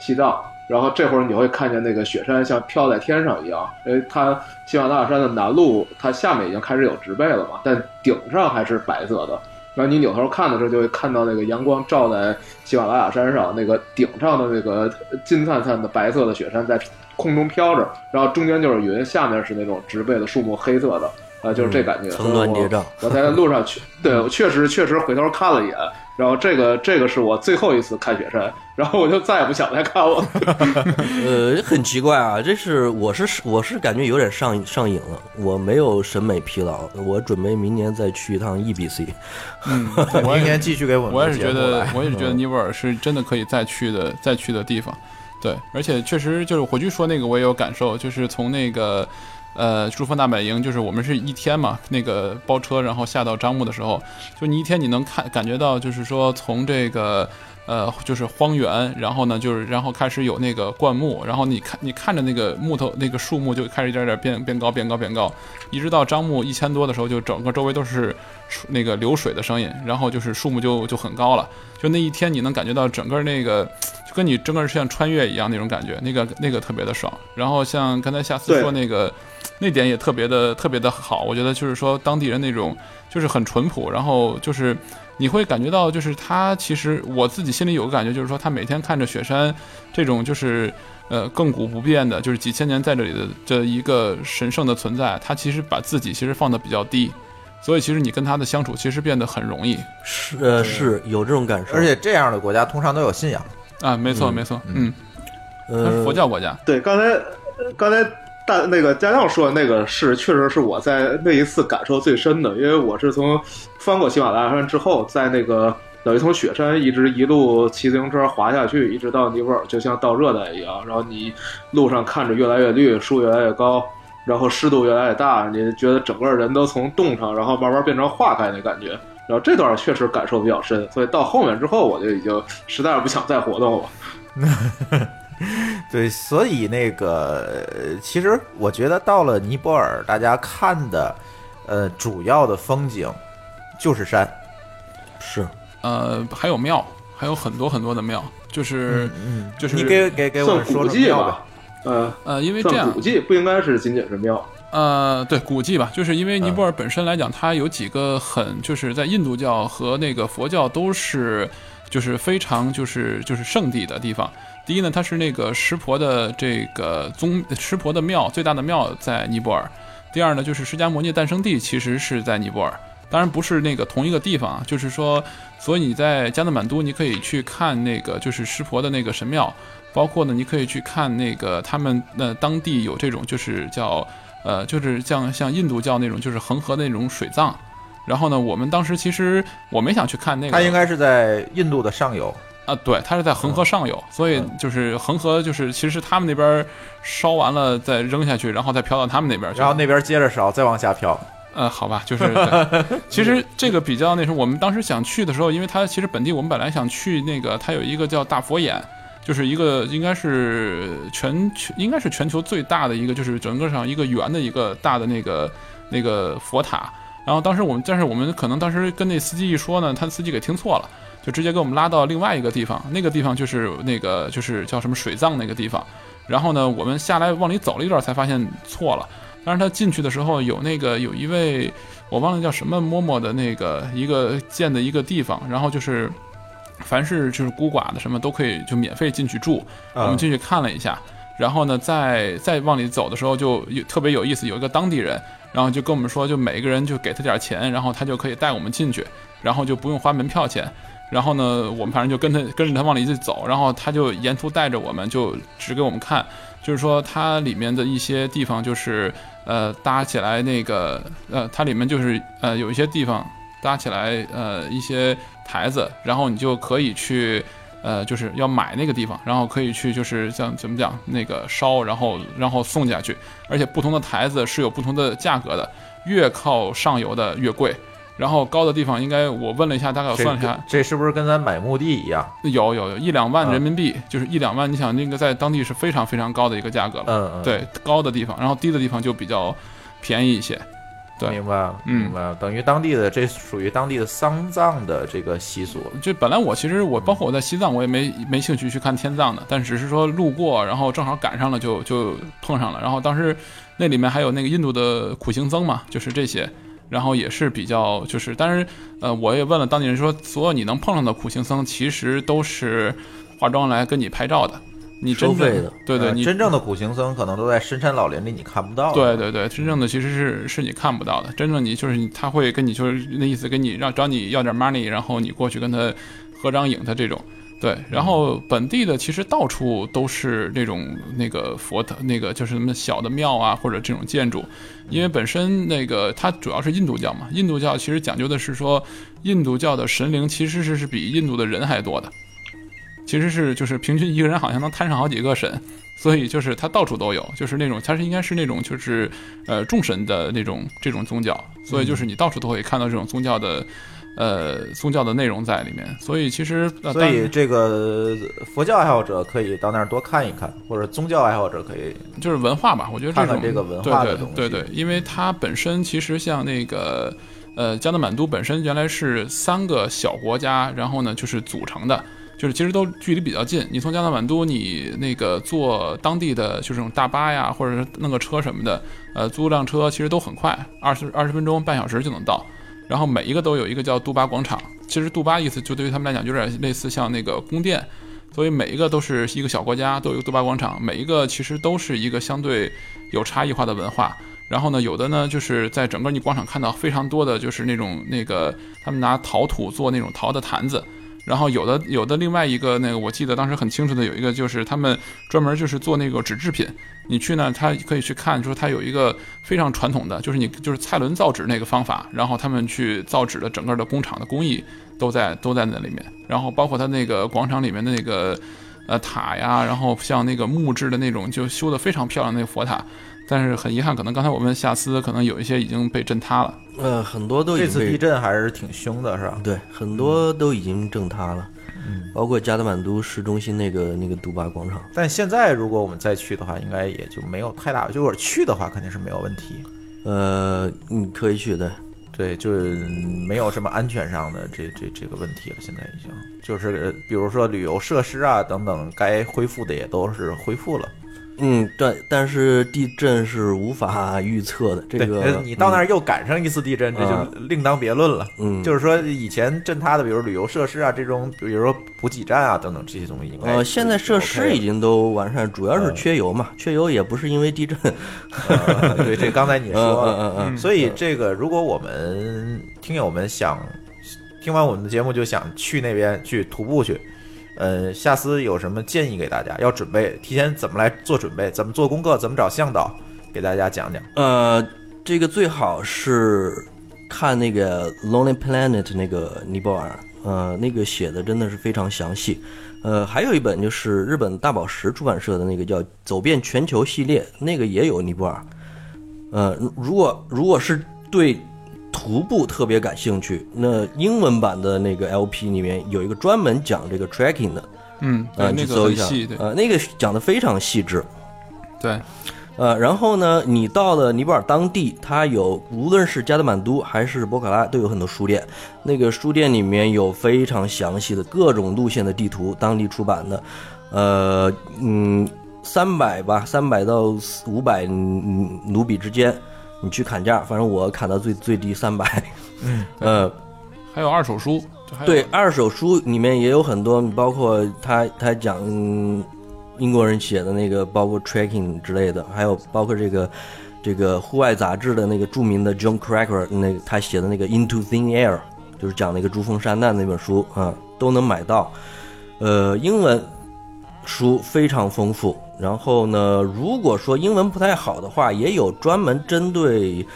西藏，然后这会儿你会看见那个雪山像飘在天上一样，因为它喜马拉雅山的南麓，它下面已经开始有植被了嘛，但顶上还是白色的。然后你扭头看的时候，就会看到那个阳光照在喜马拉雅山上，那个顶上的那个金灿灿的白色的雪山在空中飘着，然后中间就是云，下面是那种植被的树木，黑色的啊，就是这感觉。层峦叠嶂。我在路上去，对我确实确实回头看了一眼，然后这个这个是我最后一次看雪山，然后我就再也不想再看了。[laughs] 呃，很奇怪啊，这是我是我是感觉有点上上瘾了，我没有审美疲劳，我准备明年再去一趟 EBC。嗯，[laughs] 我也明年继续给我们我也是觉得我也是觉得嗯尼泊尔是真的可以再去的，再去的地方。对，而且确实就是火炬说那个我也有感受，就是从那个呃珠峰大本营，就是我们是一天嘛，那个包车然后下到樟木的时候，就你一天你能看感觉到，就是说从这个。呃，就是荒原，然后呢，就是然后开始有那个灌木，然后你看你看着那个木头那个树木就开始一点点变变高变高变高，一直到樟木一千多的时候，就整个周围都是那个流水的声音，然后就是树木就就很高了，就那一天你能感觉到整个那个就跟你整个像穿越一样那种感觉，那个那个特别的爽。然后像刚才夏思说那个那点也特别的特别的好，我觉得就是说当地人那种就是很淳朴，然后就是你会感觉到就是他其实我自己心里有个感觉，就是说他每天看着雪山这种就是。呃，亘古不变的，就是几千年在这里的这一个神圣的存在，他其实把自己其实放的比较低，所以其实你跟他的相处其实变得很容易是呃是有这种感受，而且这样的国家通常都有信仰。啊，没错没错，嗯，呃佛教国家，对，刚才刚才大那个家亮说的那个是，确实是我在那一次感受最深的，因为我是从翻过喜马拉雅山之后，在那个等于从雪山一直一路骑自行车滑下去，一直到尼泊尔，就像到热带一样。然后你路上看着越来越绿，树越来越高，然后湿度越来越大，你觉得整个人都从冻上，然后慢慢变成化开那感觉。然后这段确实感受比较深，所以到后面之后，我就已经实在是不想再活动了。[laughs] 对，所以那个，呃其实我觉得到了尼泊尔，大家看的，呃，主要的风景就是山。是呃，还有庙，还有很多很多的庙，就是嗯，就是你给给给我们说古迹说庙吧。，呃，呃，因为这样古迹不应该是仅仅是庙。呃，对，古迹吧，就是因为尼泊尔本身来讲，它有几个很，就是在印度教和那个佛教都是，就是非常就是就是圣地的地方。第一呢，它是那个湿婆的这个宗湿婆的庙，最大的庙在尼泊尔。第二呢，就是释迦牟尼诞生地其实是在尼泊尔，当然不是那个同一个地方啊，就是说，所以你在加德满都你可以去看那个就是湿婆的那个神庙，包括呢，你可以去看那个他们那当地有这种就是叫。呃，就是像像印度教那种，就是恒河那种水葬。然后呢，我们当时其实我没想去看那个，它应该是在印度的上游。啊，对，它是在恒河上游，所以就是恒河就是其实是他们那边烧完了再扔下去，然后再飘到他们那边去。然后那边接着烧，再往下飘。呃，好吧，就是其实这个比较那什么，我们当时想去的时候，因为它其实本地我们本来想去那个，它有一个叫大佛眼，就是一个应该是全球应该是全球最大的一个，就是整个上一个圆的一个大的那个那个佛塔。然后当时我们，但是我们可能当时跟那司机一说呢，他司机给听错了，就直接给我们拉到另外一个地方，那个地方就是那个就是叫什么水葬那个地方。然后呢，我们下来往里走了一段，才发现错了。但是他进去的时候有那个有一位我忘了叫什么嬷嬷的那个一个建的一个地方，然后就是凡是就是孤寡的什么都可以就免费进去住。我们进去看了一下，然后呢，再再往里走的时候就有特别有意思，有一个当地人，然后就跟我们说，就每个人就给他点钱，然后他就可以带我们进去，然后就不用花门票钱。然后呢，我们反正就跟他跟着他往里走，然后他就沿途带着我们，就指给我们看，就是说它里面的一些地方就是呃搭起来那个呃它里面就是呃有一些地方搭起来呃一些台子，然后你就可以去呃就是要买那个地方，然后可以去就是像怎么讲那个烧，然后然后送下去，而且不同的台子是有不同的价格的，越靠上游的越贵。然后高的地方应该我问了一下，大概我算了一下，这是不是跟咱买墓地一样？有有有一两万啊人民币，就是一两万，你想那个在当地是非常非常高的一个价格了。嗯嗯，对，高的地方，然后低的地方就比较便宜一些。对明白了，嗯明白了。等于当地的这属于当地的丧葬的这个习俗。就本来我其实我包括我在西藏，我也没没兴趣去看天葬的，但只是说路过，然后正好赶上了就就碰上了。然后当时那里面还有那个印度的苦行僧嘛，就是这些，然后也是比较就是，但是呃，我也问了当地人说，所有你能碰上的苦行僧其实都是化妆来跟你拍照的，你真正收费的对你真正的苦行僧可能都在深山老林里，你看不到。对，对对，真正的其实是是你看不到的，真正你就是你，他会跟你就是那意思，跟你让找你要点 money，然后你过去跟他合张影，他这种。对，然后本地的其实到处都是那种那个佛的，那个就是什么小的庙啊，或者这种建筑，因为本身那个它主要是印度教嘛，印度教其实讲究的是说，印度教的神灵其实是是比印度的人还多的，其实是就是平均一个人好像能摊上好几个神，所以就是它到处都有，就是那种它是应该是那种就是呃众神的那种这种宗教，所以就是你到处都可以看到这种宗教的呃宗教的内容在里面，所以其实呃所以这个佛教爱好者可以到那儿多看一看，或者宗教爱好者可以就是文化吧，我觉得看看种这个文化的东西对对对对，因为它本身其实像那个呃加德满都本身原来是三个小国家，然后呢就是组成的。就是其实都距离比较近，你从加德满都，你那个坐当地的就这种大巴呀，或者是弄个车什么的，呃，租辆车其实都很快，二十二十分钟、半小时就能到。然后每一个都有一个叫杜巴广场，其实杜巴意思就对于他们来讲有点类似像那个宫殿，所以每一个都是一个小国家，都有一个杜巴广场，每一个其实都是一个相对有差异化的文化。然后呢，有的呢就是在整个你广场看到非常多的就是那种那个他们拿陶土做那种陶的坛子。然后有的有的另外一个那个我记得当时很清楚的有一个就是他们专门就是做那个纸制品，你去呢，他可以去看，说他有一个非常传统的，就是你就是蔡伦造纸那个方法，然后他们去造纸的整个的工厂的工艺都在都在那里面，然后包括他那个广场里面的那个呃塔呀，然后像那个木质的那种就修的非常漂亮那个佛塔，但是很遗憾，可能刚才我问夏思，可能有一些已经被震塌了。呃，很多都已这次地震还是挺凶的，是吧？对，很多都已经震塌了，包括加德满都市中心那个那个杜巴广场。但现在如果我们再去的话，应该也就没有太大，就是去的话肯定是没有问题。呃，你可以去的，对，就是没有什么安全上的这这这个问题了。现在已经就是呃比如说旅游设施啊等等，该恢复的也都是恢复了。嗯，对，但是地震是无法预测的，这，个呃你到那儿又赶上一次地震，这就另当别论了。嗯，就是说以前震塌的，比如旅游设施啊，这种比如说补给站啊等等这些东西，应该呃，现在设施已经都完善，主要是嗯。缺油嘛，缺油也不是因为地震，[laughs] 对，这刚才你说了，嗯嗯嗯。所以这个如果我们听友们想听完我们的节目就想去那边去徒步去，呃，夏思有什么建议给大家？要准备提前怎么来做准备？怎么做功课？怎么找向导？给大家讲讲。呃，这个最好是看那个《Lonely Planet》那个尼泊尔，呃，那个写的真的是非常详细。呃，还有一本就是日本大宝石出版社的那个叫《走遍全球》系列，那个也有尼泊尔。呃，如果如果是对徒步特别感兴趣，那英文版的那个 LP 里面有一个专门讲这个 tracking 的，嗯，啊，呃，那个你搜一下很细，对，呃，那个讲的非常细致。对，呃，然后呢，你到了尼泊尔当地，它有无论是加德满都还是博卡拉，都有很多书店。那个书店里面有非常详细的各种路线的地图，当地出版的。呃，嗯，三百吧，三百到五百卢比之间，你去砍价，反正我砍到最最低三百。嗯，呃，还有二手书，对，二手书里面也有很多，包括他他讲、嗯英国人写的那个，包括 trekking 之类的，还有包括这个这个户外杂志的那个著名的 John Cracker 那个他写的那个 Into Thin Air，就是讲那个珠峰山难那本书啊，都能买到。呃，英文书非常丰富。然后呢，如果说英文不太好的话，也有专门针对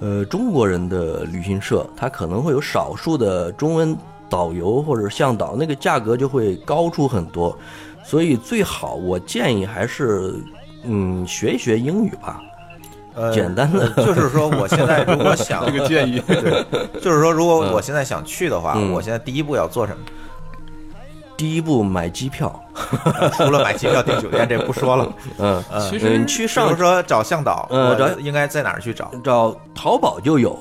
呃中国人的旅行社，它可能会有少数的中文导游或者向导，那个价格就会高出很多。所以最好我建议还是嗯学一学英语吧。呃，简单的呃 [laughs] 就是说，我现在如果想这个建议，[laughs] 对，就是说，如果我现在想去的话，嗯我现在第一步要做什么？第一步买机票，[laughs] 除了买机票、订酒店，这不说了。嗯，呃其实嗯你去比上如说找向导，我呃找应该在哪儿去找找淘宝就有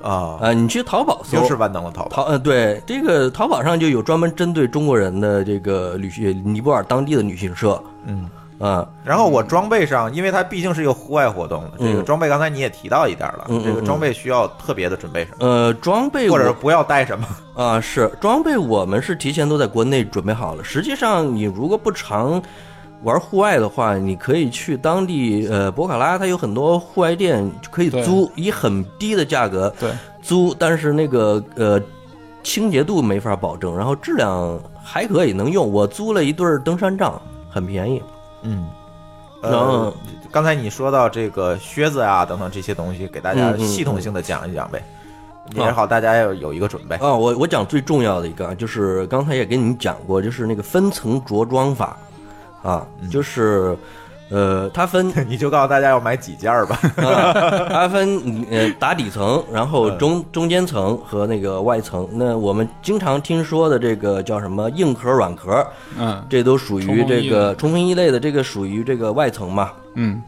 啊？啊、你去淘宝搜就是万能的淘宝。淘呃对，这个淘宝上就有专门针对中国人的这个旅行尼泊尔当地的旅行社，嗯，啊、然后我装备上，因为它毕竟是一个户外活动，这个嗯装备刚才你也提到一点了，嗯嗯这个装备需要特别的准备什么，呃，装备或者是不要带什么？[laughs] 啊，是装备，我们是提前都在国内准备好了。实际上，你如果不常玩户外的话，你可以去当地呃博卡拉，它有很多户外店可以租，以很低的价格对，租，但是那个呃清洁度没法保证，然后质量还可以能用。我租了一对儿登山杖，很便宜。嗯，然刚才你说到这个靴子啊等等这些东西，给大家系统性的讲一讲呗，也好，大家要有一个准备。啊，我我讲最重要的一个啊，就是刚才也跟你们讲过，就是那个分层着装法，啊，就是，呃，它分 [laughs] 你就告诉大家要买几件儿吧。啊，[laughs] 它分呃打底层，然后中中间层和那个外层。那我们经常听说的这个叫什么硬壳、软壳，嗯这都属于这个冲锋衣类的，这个属于这个外层嘛。嗯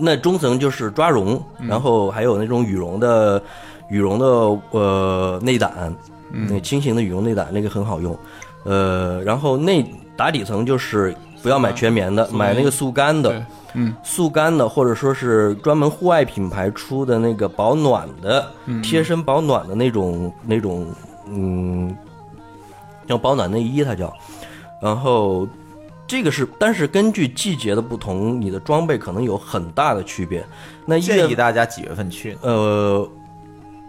那中层就是抓绒，然后还有那种羽绒的羽绒的呃内胆，那轻型的羽绒内胆那个很好用。呃，然后内打底层就是不要买全棉的，买那个速干的，嗯速干的，或者说是专门户外品牌出的那个保暖的、贴身保暖的那种那种，嗯，叫保暖内衣，它叫。然后这个是，但是根据季节的不同，你的装备可能有很大的区别。那建议大家几月份去？呃，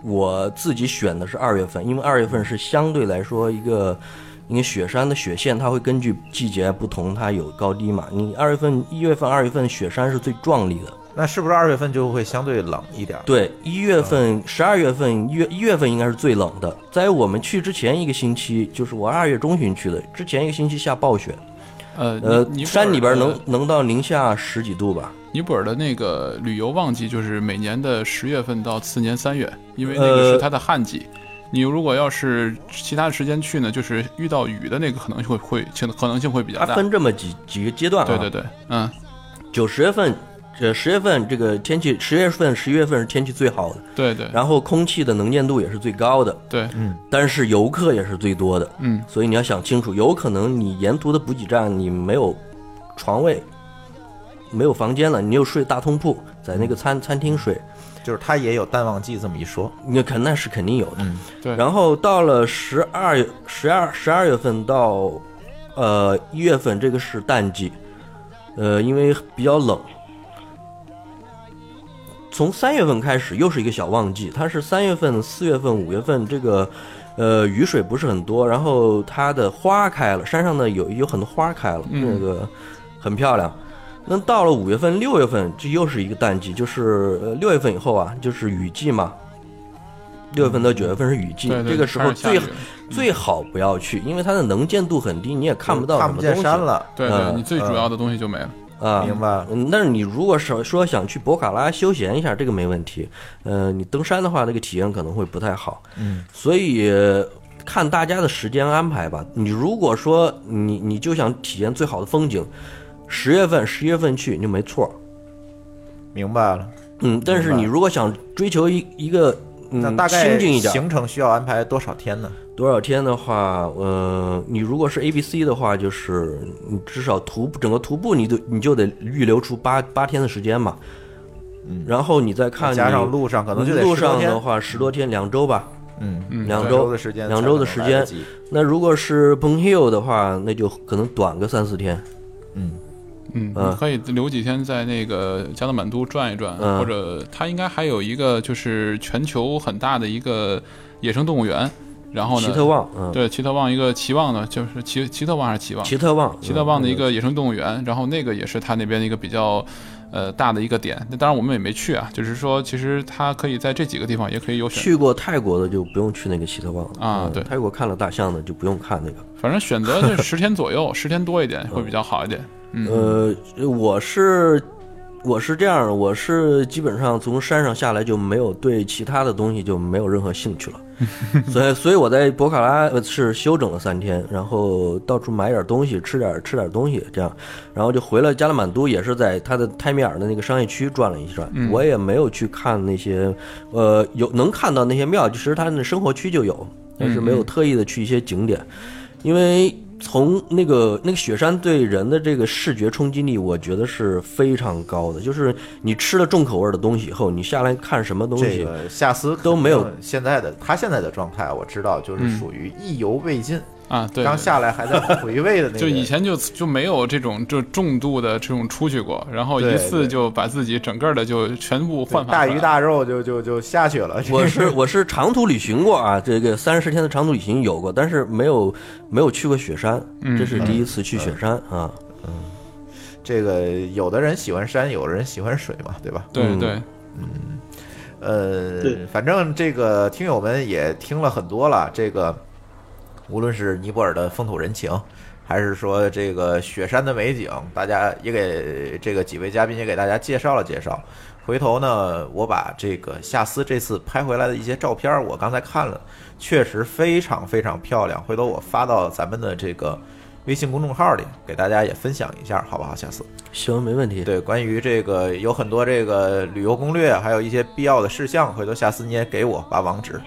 我自己选的是二月份，因为二月份是相对来说一个，因为雪山的雪线它会根据季节不同，它有高低嘛。你二月份、一月份、二月份雪山是最壮丽的。那是不是二月份就会相对冷一点儿？对，一月份、十二月份、一月一月份应该是最冷的。在我们去之前一个星期，就是我二月中旬去的，之前一个星期下暴雪，呃呃山里边的能能到零下十几度吧。尼泊尔的那个旅游旺季就是每年的十月份到次年三月，因为那个是它的旱季。你如果要是其他时间去呢，就是遇到雨的那个可能会会可能性会比较大它大。分这么几几个阶段啊。对对对，嗯，九十月份，这十月份这个天气，十月份、十一月份是天气最好的，对对。然后空气的能见度也是最高的，对，嗯。但是游客也是最多的，嗯，所以你要想清楚，有可能你沿途的补给站你没有床位，没有房间了，你又睡大通铺，在那个餐餐厅睡，就是它也有淡旺季这么一说。那肯那是肯定有的。嗯对然后到了十二月、十二、十二月份到呃一月份，这个是淡季，呃，因为比较冷。从三月份开始又是一个小旺季，它是三月份、四月份、五月份这个，呃，雨水不是很多，然后它的花开了，山上呢有有很多花开了，嗯那个很漂亮。那到了五月份、六月份，这又是一个淡季，就是呃六月份以后啊，就是雨季嘛。六月份到九月份是雨季，对对，这个时候最最好不要去，因为它的能见度很低，你也看不到看不见什么东西山了。对对，嗯你最主要的东西就没了。啊。明白但是你如果是说想去博卡拉休闲一下，这个没问题。呃，你登山的话，那个体验可能会不太好。嗯，所以呃看大家的时间安排吧。你如果说你你就想体验最好的风景，十月份、十一月份去你就没错。明白了。嗯，但是你如果想追求一一个嗯那大概清静一点，行程需要安排多少天呢？多少天的话，呃，你如果是 A、B、C 的话，就是你至少徒步整个徒步你都你就得预留出八八天的时间嘛。嗯然后你再看加上路上可能就得路10多天上的话十多天，两周吧。嗯，嗯两两周的时间，两周的时间。那如果是 p o n Hill 的话，那就可能短个三四天。嗯，嗯，可以留几天在那个加德满都转一转，嗯或者它应该还有一个就是全球很大的一个野生动物园，然后呢，奇特旺，嗯，对奇特旺一个奇旺呢，就是奇奇特旺还是奇旺？奇特旺，奇特旺的一嗯个野生动物园，然后那个也是它那边的一个比较。呃，大的一个点，那当然我们也没去啊，就是说，其实它可以在这几个地方也可以有选，去过泰国的就不用去那个奇特旺了嗯啊对泰国看了大象的就不用看那个。反正选择就是十天左右，十天多一点会比较好一点。嗯，呃，我是我是这样，我是基本上从山上下来就没有对其他的东西就没有任何兴趣了，[laughs] 所以所以我在博卡拉呃是休整了三天，然后到处买点东西，吃点吃点东西，这样，然后就回了加勒满都，也是在他的泰米尔的那个商业区转了一转，我也没有去看那些，呃，有能看到那些庙，其实他的生活区就有，但是没有特意的去一些景点，因为。从那个那个雪山对人的这个视觉冲击力，我觉得是非常高的。就是你吃了重口味的东西以后，你下来看什么东西，这个夏斯都没有现在的他现在的状态，我知道就是属于意犹未尽，啊，对，刚下来还在回味的那个。[laughs] 就以前就就没有这种就重度的这种出去过，然后一次就把自己整个的就全部换大鱼大肉就就就下去了。我是 [laughs] 我是长途旅行过啊，这个三十天的长途旅行有过，但是没有没有去过雪山，嗯这是第一次去雪山啊。嗯这个有的人喜欢山，有的人喜欢水嘛，对吧？嗯对嗯，呃对，反正这个听友们也听了很多了，这个无论是尼泊尔的风土人情，还是说这个雪山的美景，大家也给这个几位嘉宾也给大家介绍了介绍。回头呢，我把这个夏斯这次拍回来的一些照片儿，我刚才看了，确实非常非常漂亮。回头我发到咱们的这个微信公众号里，给大家也分享一下，好不好？夏斯。行，没问题。对，关于这个有很多这个旅游攻略，还有一些必要的事项，回头下次你也给我把网址，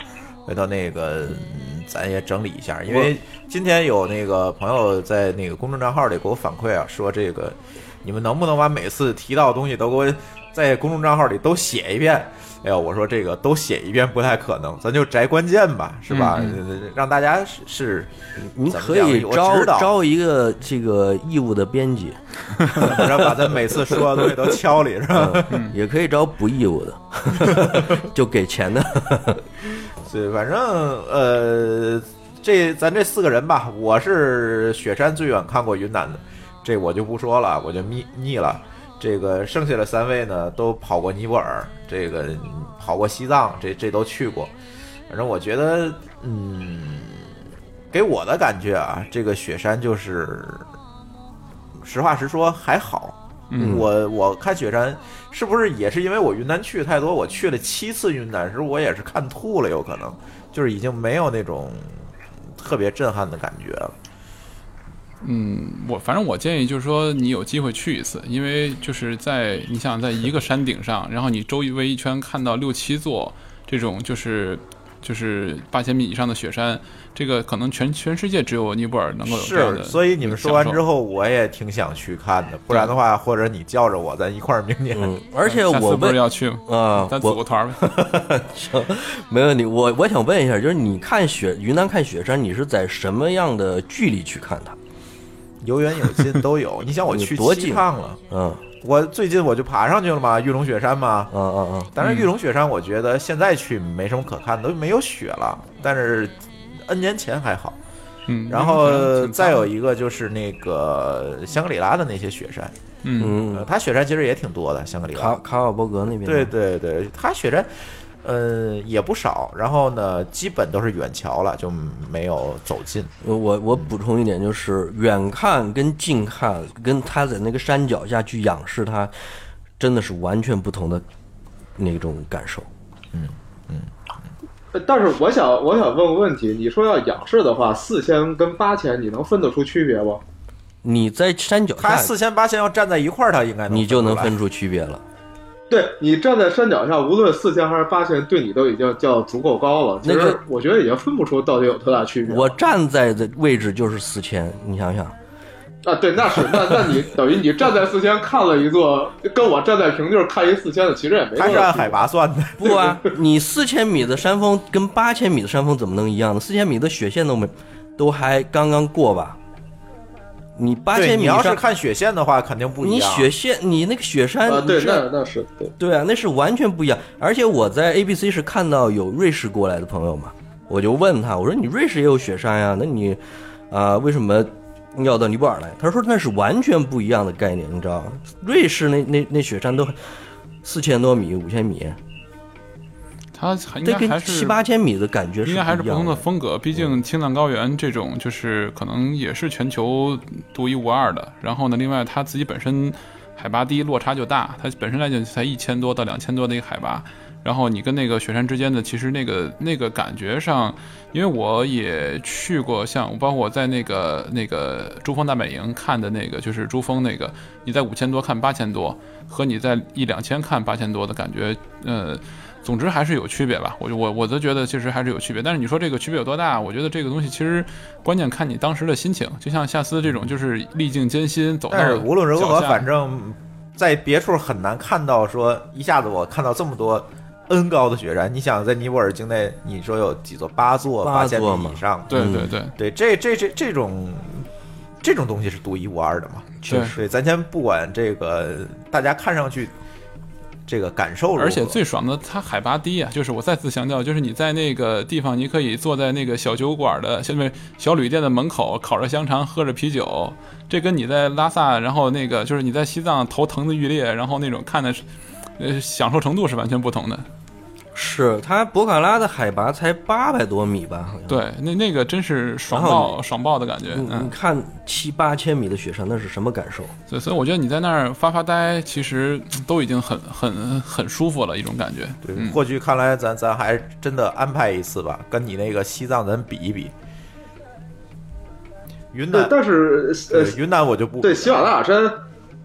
回头那个嗯咱也整理一下。因为今天有那个朋友在那个公众账号里给我反馈啊，说这个你们能不能把每次提到的东西都给我在公众账号里都写一遍？哎呦，我说这个都写一遍不太可能，咱就摘关键吧，是吧？呃让大家是是可以招招一个这个义务的编辑，[laughs] 然后把咱每次说的东西都敲里，是吧？嗯也可以招不义务的，[laughs] 就给钱的。[laughs] 对，反正呃，这咱这四个人吧，我是雪山最远看过云南的，这我就不说了，我就腻腻了。这个剩下的三位呢，都跑过尼泊尔，这个跑过西藏，这这都去过。反正我觉得，嗯，给我的感觉啊，这个雪山就是，实话实说还好。嗯我我看雪山是不是也是因为我云南去太多，我去了七次云南，是我也是看吐了，有可能就是已经没有那种特别震撼的感觉了。嗯，我反正我建议就是说，你有机会去一次，因为就是在你想在一个山顶上，然后你周围一圈看到六七座这种就是就是八千米以上的雪山，这个可能全全世界只有尼泊尔能够有这样的。是，所以你们说完之后，我也挺想去看的。不然的话，或者你叫着我，咱一块儿明年。嗯，[laughs] 而且我不是要去吗？啊，咱组个团儿呗。[laughs] 没问题。我我想问一下，就是你看雪云南看雪山，你是在什么样的距离去看它？有远有近都有。[laughs] 你想，我去多近七趟了，嗯我最近我就爬上去了嘛，玉龙雪山嘛。嗯嗯嗯，但是，玉龙雪山我觉得现在去没什么可看的，都没有雪了。但是 N 年前还好。嗯，然后再有一个就是那个香格里拉的那些雪山，嗯呃，嗯，它雪山其实也挺多的，香格里拉。卡卡尔伯格那边对对对，它雪山，呃，也不少。然后呢，基本都是远瞧了，就没有走近。呃我我补充一点，就是远看跟近看，跟他在那个山脚下去仰视它，真的是完全不同的那种感受。嗯嗯但是我想，我想问个问题，你说要仰视的话，四千跟八千，你能分得出区别不？你在山脚下，他四千八千要站在一块儿，它应该能你就能分出区别了。对你站在山脚下，无论四千还是八千，对你都已经叫足够高了。其那个实我觉得已经分不出到底有多大区别。我站在的位置就是四千，你想想，啊，对，那是那那你等于你站在四千看了一座，跟我站在平地儿看一四千的，其实也没多大区别。它是按海拔算的。不啊，你四千米的山峰跟八千米的山峰怎么能一样呢？四千米的雪线都没，都还刚刚过吧？你八，千米上，你要是看雪线的话，肯定不一样你样。雪线，你那个雪山，啊，对，那那是对。对啊，那是完全不一样。而且我在 A B C 是看到有瑞士过来的朋友嘛，我就问他，我说你瑞士也有雪山呀，那你啊、为什么要到尼泊尔来？他说那是完全不一样的概念，你知道吗？瑞士那那那雪山都四千多米、五千米，它还应该还是七八千米的感觉是应该还是不同的。风格，毕竟青藏高原这种就是可能也是全球独一无二的。然后呢，另外它自己本身海拔低，落差就大，它本身来讲才一千多到两千多的一个海拔。然后你跟那个雪山之间的，其实那个那个感觉上，因为我也去过，像包括我在那个那个珠峰大本营看的那个，就是珠峰那个，你在五千多看八千多，和你在一两千看八千多的感觉，呃，总之还是有区别吧。我我我都觉得其实还是有区别。但是你说这个区别有多大？我觉得这个东西其实关键看你当时的心情。就像夏斯这种，就是历尽艰辛走到但是无论如何，反正在别处很难看到说一下子我看到这么多 N 高的雪山。你想在尼泊尔境内，你说有几座？八座，八八千米以上。嗯对对对，对，这这这这种这种东西是独一无二的嘛？确实对，咱先不管这个，大家看上去这个感受，而且最爽的，它海拔低啊！就是我再次强调，就是你在那个地方，你可以坐在那个小酒馆的，下面小旅店的门口，烤着香肠，喝着啤酒。这跟你在拉萨，然后那个就是你在西藏头疼的欲裂，然后那种看的，呃，享受程度是完全不同的。是它博卡拉的海拔才八百多米吧？好像。对，那那个真是爽爆爽爆的感觉。你你嗯，看七八千米的雪山，那是什么感受？所以所以我觉得你在那儿发发呆，其实都已经很很很舒服了一种感觉。对，嗯或许看来咱咱还真的安排一次吧，跟你那个西藏咱比一比。云南，，但是呃，云南我就不对喜马拉雅山，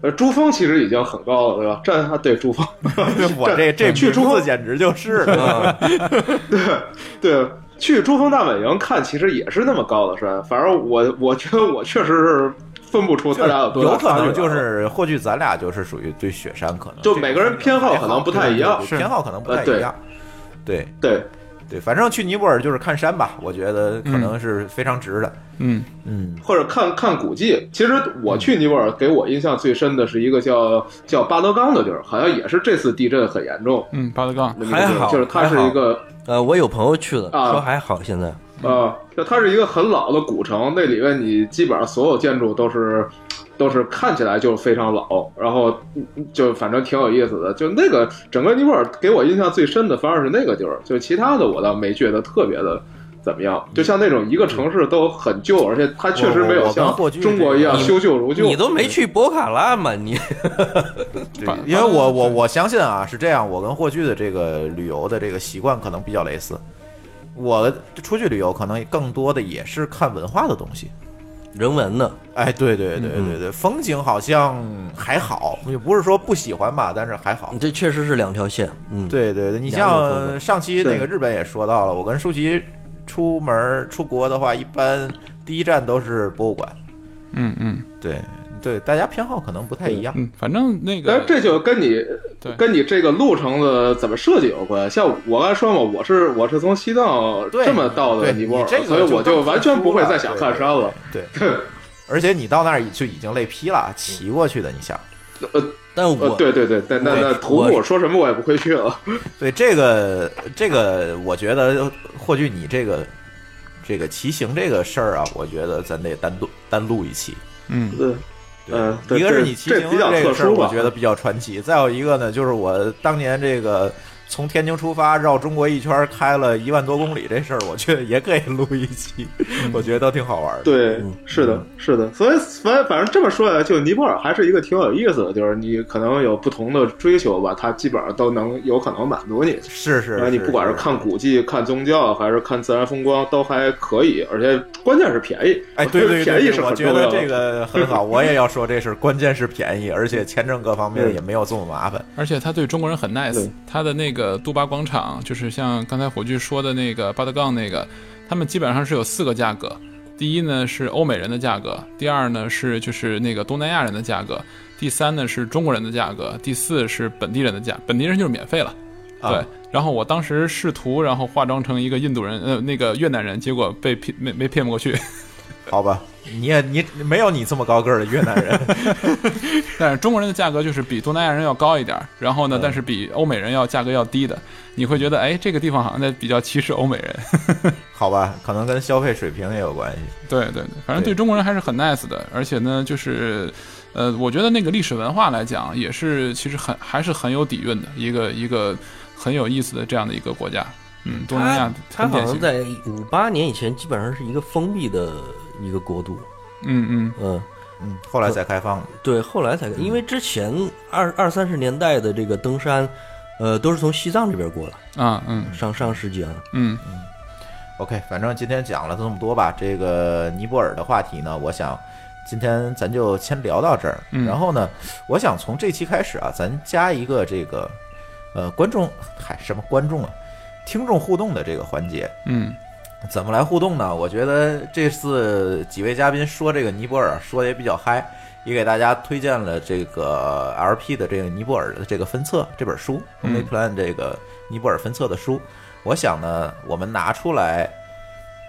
呃，珠峰其实已经很高了，对吧？这对珠峰，[laughs] 我这这去珠峰简直就是了。[laughs] 对，去珠峰大本营看，其实也是那么高的山。反正我我觉得我确实是分不出他俩有多大有可能就是，或许咱俩就是属于对雪山可能就每个人偏好可能不太一样对对对偏好可能不太一样。对对对，反正去尼泊尔就是看山吧，我觉得可能是非常值的。嗯，嗯，或者看看古迹。其实我去尼泊尔，给我印象最深的是一个叫叫巴德冈的地儿，好像也是这次地震很严重。嗯，巴德冈，还好就是它是一个呃，我有朋友去的，啊说还好，现在啊，就它是一个很老的古城，那里面你基本上所有建筑都是都是看起来就非常老，然后嗯就反正挺有意思的。就那个整个尼泊尔给我印象最深的反而是那个地儿，就其他的我倒没觉得特别的。怎么样？就像那种一个城市都很旧，而且它确实没有像中国一样修旧如旧。你都没去博卡拉吗？你，[laughs] 因为我我我相信啊，是这样，我跟霍炬的这个旅游的这个习惯可能比较类似。我出去旅游可能更多的也是看文化的东西。人文的？哎，对对对对对，风景好像还好，也不是说不喜欢吧，但是还好。这确实是两条线。嗯，对对对，你像上期那个日本也说到了，我跟舒淇出门出国的话，一般第一站都是博物馆。嗯嗯对对，大家偏好可能不太一样。嗯，反正那个但是这就跟你对跟你这个路程的怎么设计有关。像我刚才说嘛，我是我是从西藏这么到的尼泊尔，所以我就完全不会再想看山了。对，[laughs] 而且你到那儿就已经累劈了，骑过去的，你想。[laughs] 呃，但我对对对，但那那我徒我步说什么我也不会去了。[laughs] 对这个这个，我觉得或许你这个这个骑行这个事儿啊，我觉得咱得单独单录一期。嗯对，嗯，一个是你骑行这个事儿，我觉得比较传奇。再有一个呢，就是我当年这个从天津出发绕中国一圈，开了一万多公里这事儿，我觉得也可以录一期，我觉得都挺好玩的。对嗯，是的，是的，所以反反正这么说来，就尼泊尔还是一个挺有意思的，就是你可能有不同的追求吧，它基本上都能有可能满足你。是是，你不管是看古迹、看宗教，还是看自然风光，都还可以，而且关键是便宜。哎，对对对对，便宜是我很重要的。觉得这个很好，我也要说这是关键是便宜，而且签证各方面也没有这么麻烦。而且他对中国人很 nice。他的那个杜巴广场，就是像刚才火炬说的那个巴德杠那个，他们基本上是有四个价格。第一呢是欧美人的价格，第二呢是就是那个东南亚人的价格，第三呢是中国人的价格，第四是本地人的价，本地人就是免费了。啊对，然后我当时试图然后化妆成一个印度人，呃，那个越南人，结果被骗没没骗不过去。[laughs] 好吧，你也你没有你这么高个儿的越南人，[laughs] 但是中国人的价格就是比东南亚人要高一点儿，然后呢，嗯但是比欧美人要价格要低的，你会觉得哎，这个地方好像在比较歧视欧美人。[laughs] 好吧，可能跟消费水平也有关系。对对对，反正对中国人还是很 nice 的，而且呢，就是，呃，我觉得那个历史文化来讲，也是其实很还是很有底蕴的一个一个很有意思的这样的一个国家。嗯，东南亚它。好像在五八年以前基本上是一个封闭的一个国度，嗯嗯。嗯，嗯，后来才开放。的。对，后来才因为之前二二三十年代的这个登山，呃，都是从西藏这边过来，啊嗯。上上世纪啊，嗯。OK，反正今天讲了这么多吧，这个尼泊尔的话题呢，我想今天咱就先聊到这儿。嗯。然后呢，我想从这期开始啊，咱加一个这个呃观众，嗨，什么观众啊，听众互动的这个环节。嗯怎么来互动呢？我觉得这次几位嘉宾说这个尼泊尔说的也比较嗨，也给大家推荐了这个 LP 的这个尼泊尔的这个分册这本书嗯，Only Plan 这个尼泊尔分册的书。我想呢，我们拿出来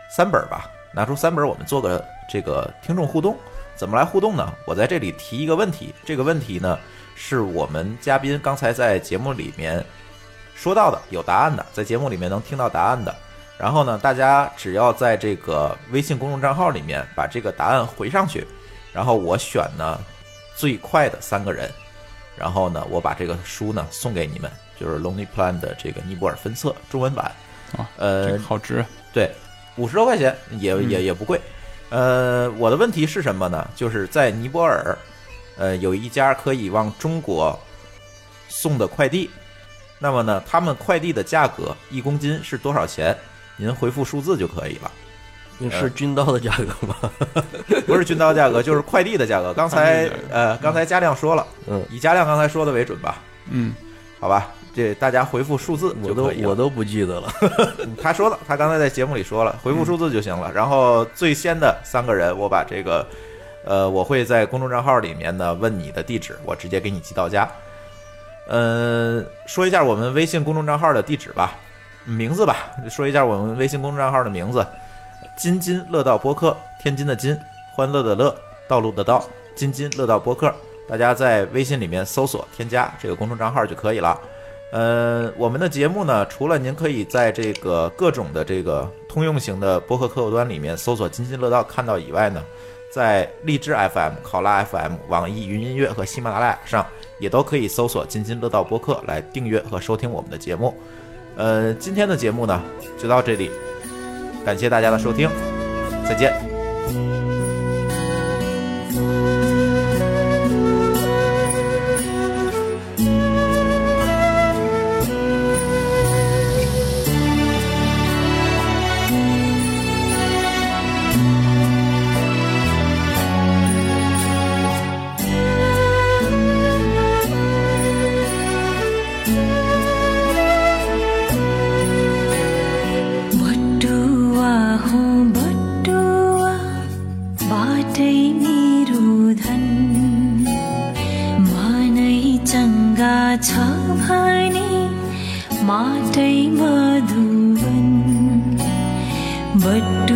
三本吧，拿出三本，我们做个这个听众互动。怎么来互动呢？我在这里提一个问题，这个问题呢是我们嘉宾刚才在节目里面说到的，有答案的，在节目里面能听到答案的。然后呢，大家只要在这个微信公众账号里面把这个答案回上去，然后我选呢最快的三个人，然后呢我把这个书呢送给你们，就是 Lonely Plan 的这个尼泊尔分册中文版。呃个，好值。对，五十多块钱也也也不贵。呃，我的问题是什么呢？就是在尼泊尔，呃，有一家可以往中国送的快递，那么呢，他们快递的价格一公斤是多少钱？您回复数字就可以了，是军刀的价格吗？[laughs] 不是军刀价格，就是快递的价格。刚才呃，刚才嘉亮说了，嗯，以嘉亮刚才说的为准吧，嗯好吧？这大家回复数字我都就可以了。我都不记得了。嗯他说了，他刚才在节目里说了，回复数字就行了。然后最先的三个人，我把这个，呃，我会在公众账号里面呢问你的地址，我直接给你寄到家。嗯、说一下我们微信公众账号的地址吧，名字吧，说一下我们微信公众账号的名字：津津乐道播客，天津的津，欢乐的乐，道路的道，津津乐道播客。大家在微信里面搜索添加这个公众账号就可以了。呃，我们的节目呢，除了您可以在这个各种的这个通用型的播客客户端里面搜索“津津乐道”看到以外呢，在荔枝 FM、考拉 FM、网易云音乐和喜马拉雅上也都可以搜索“津津乐道”播客来订阅和收听我们的节目。呃，今天的节目呢就到这里，感谢大家的收听，再见。but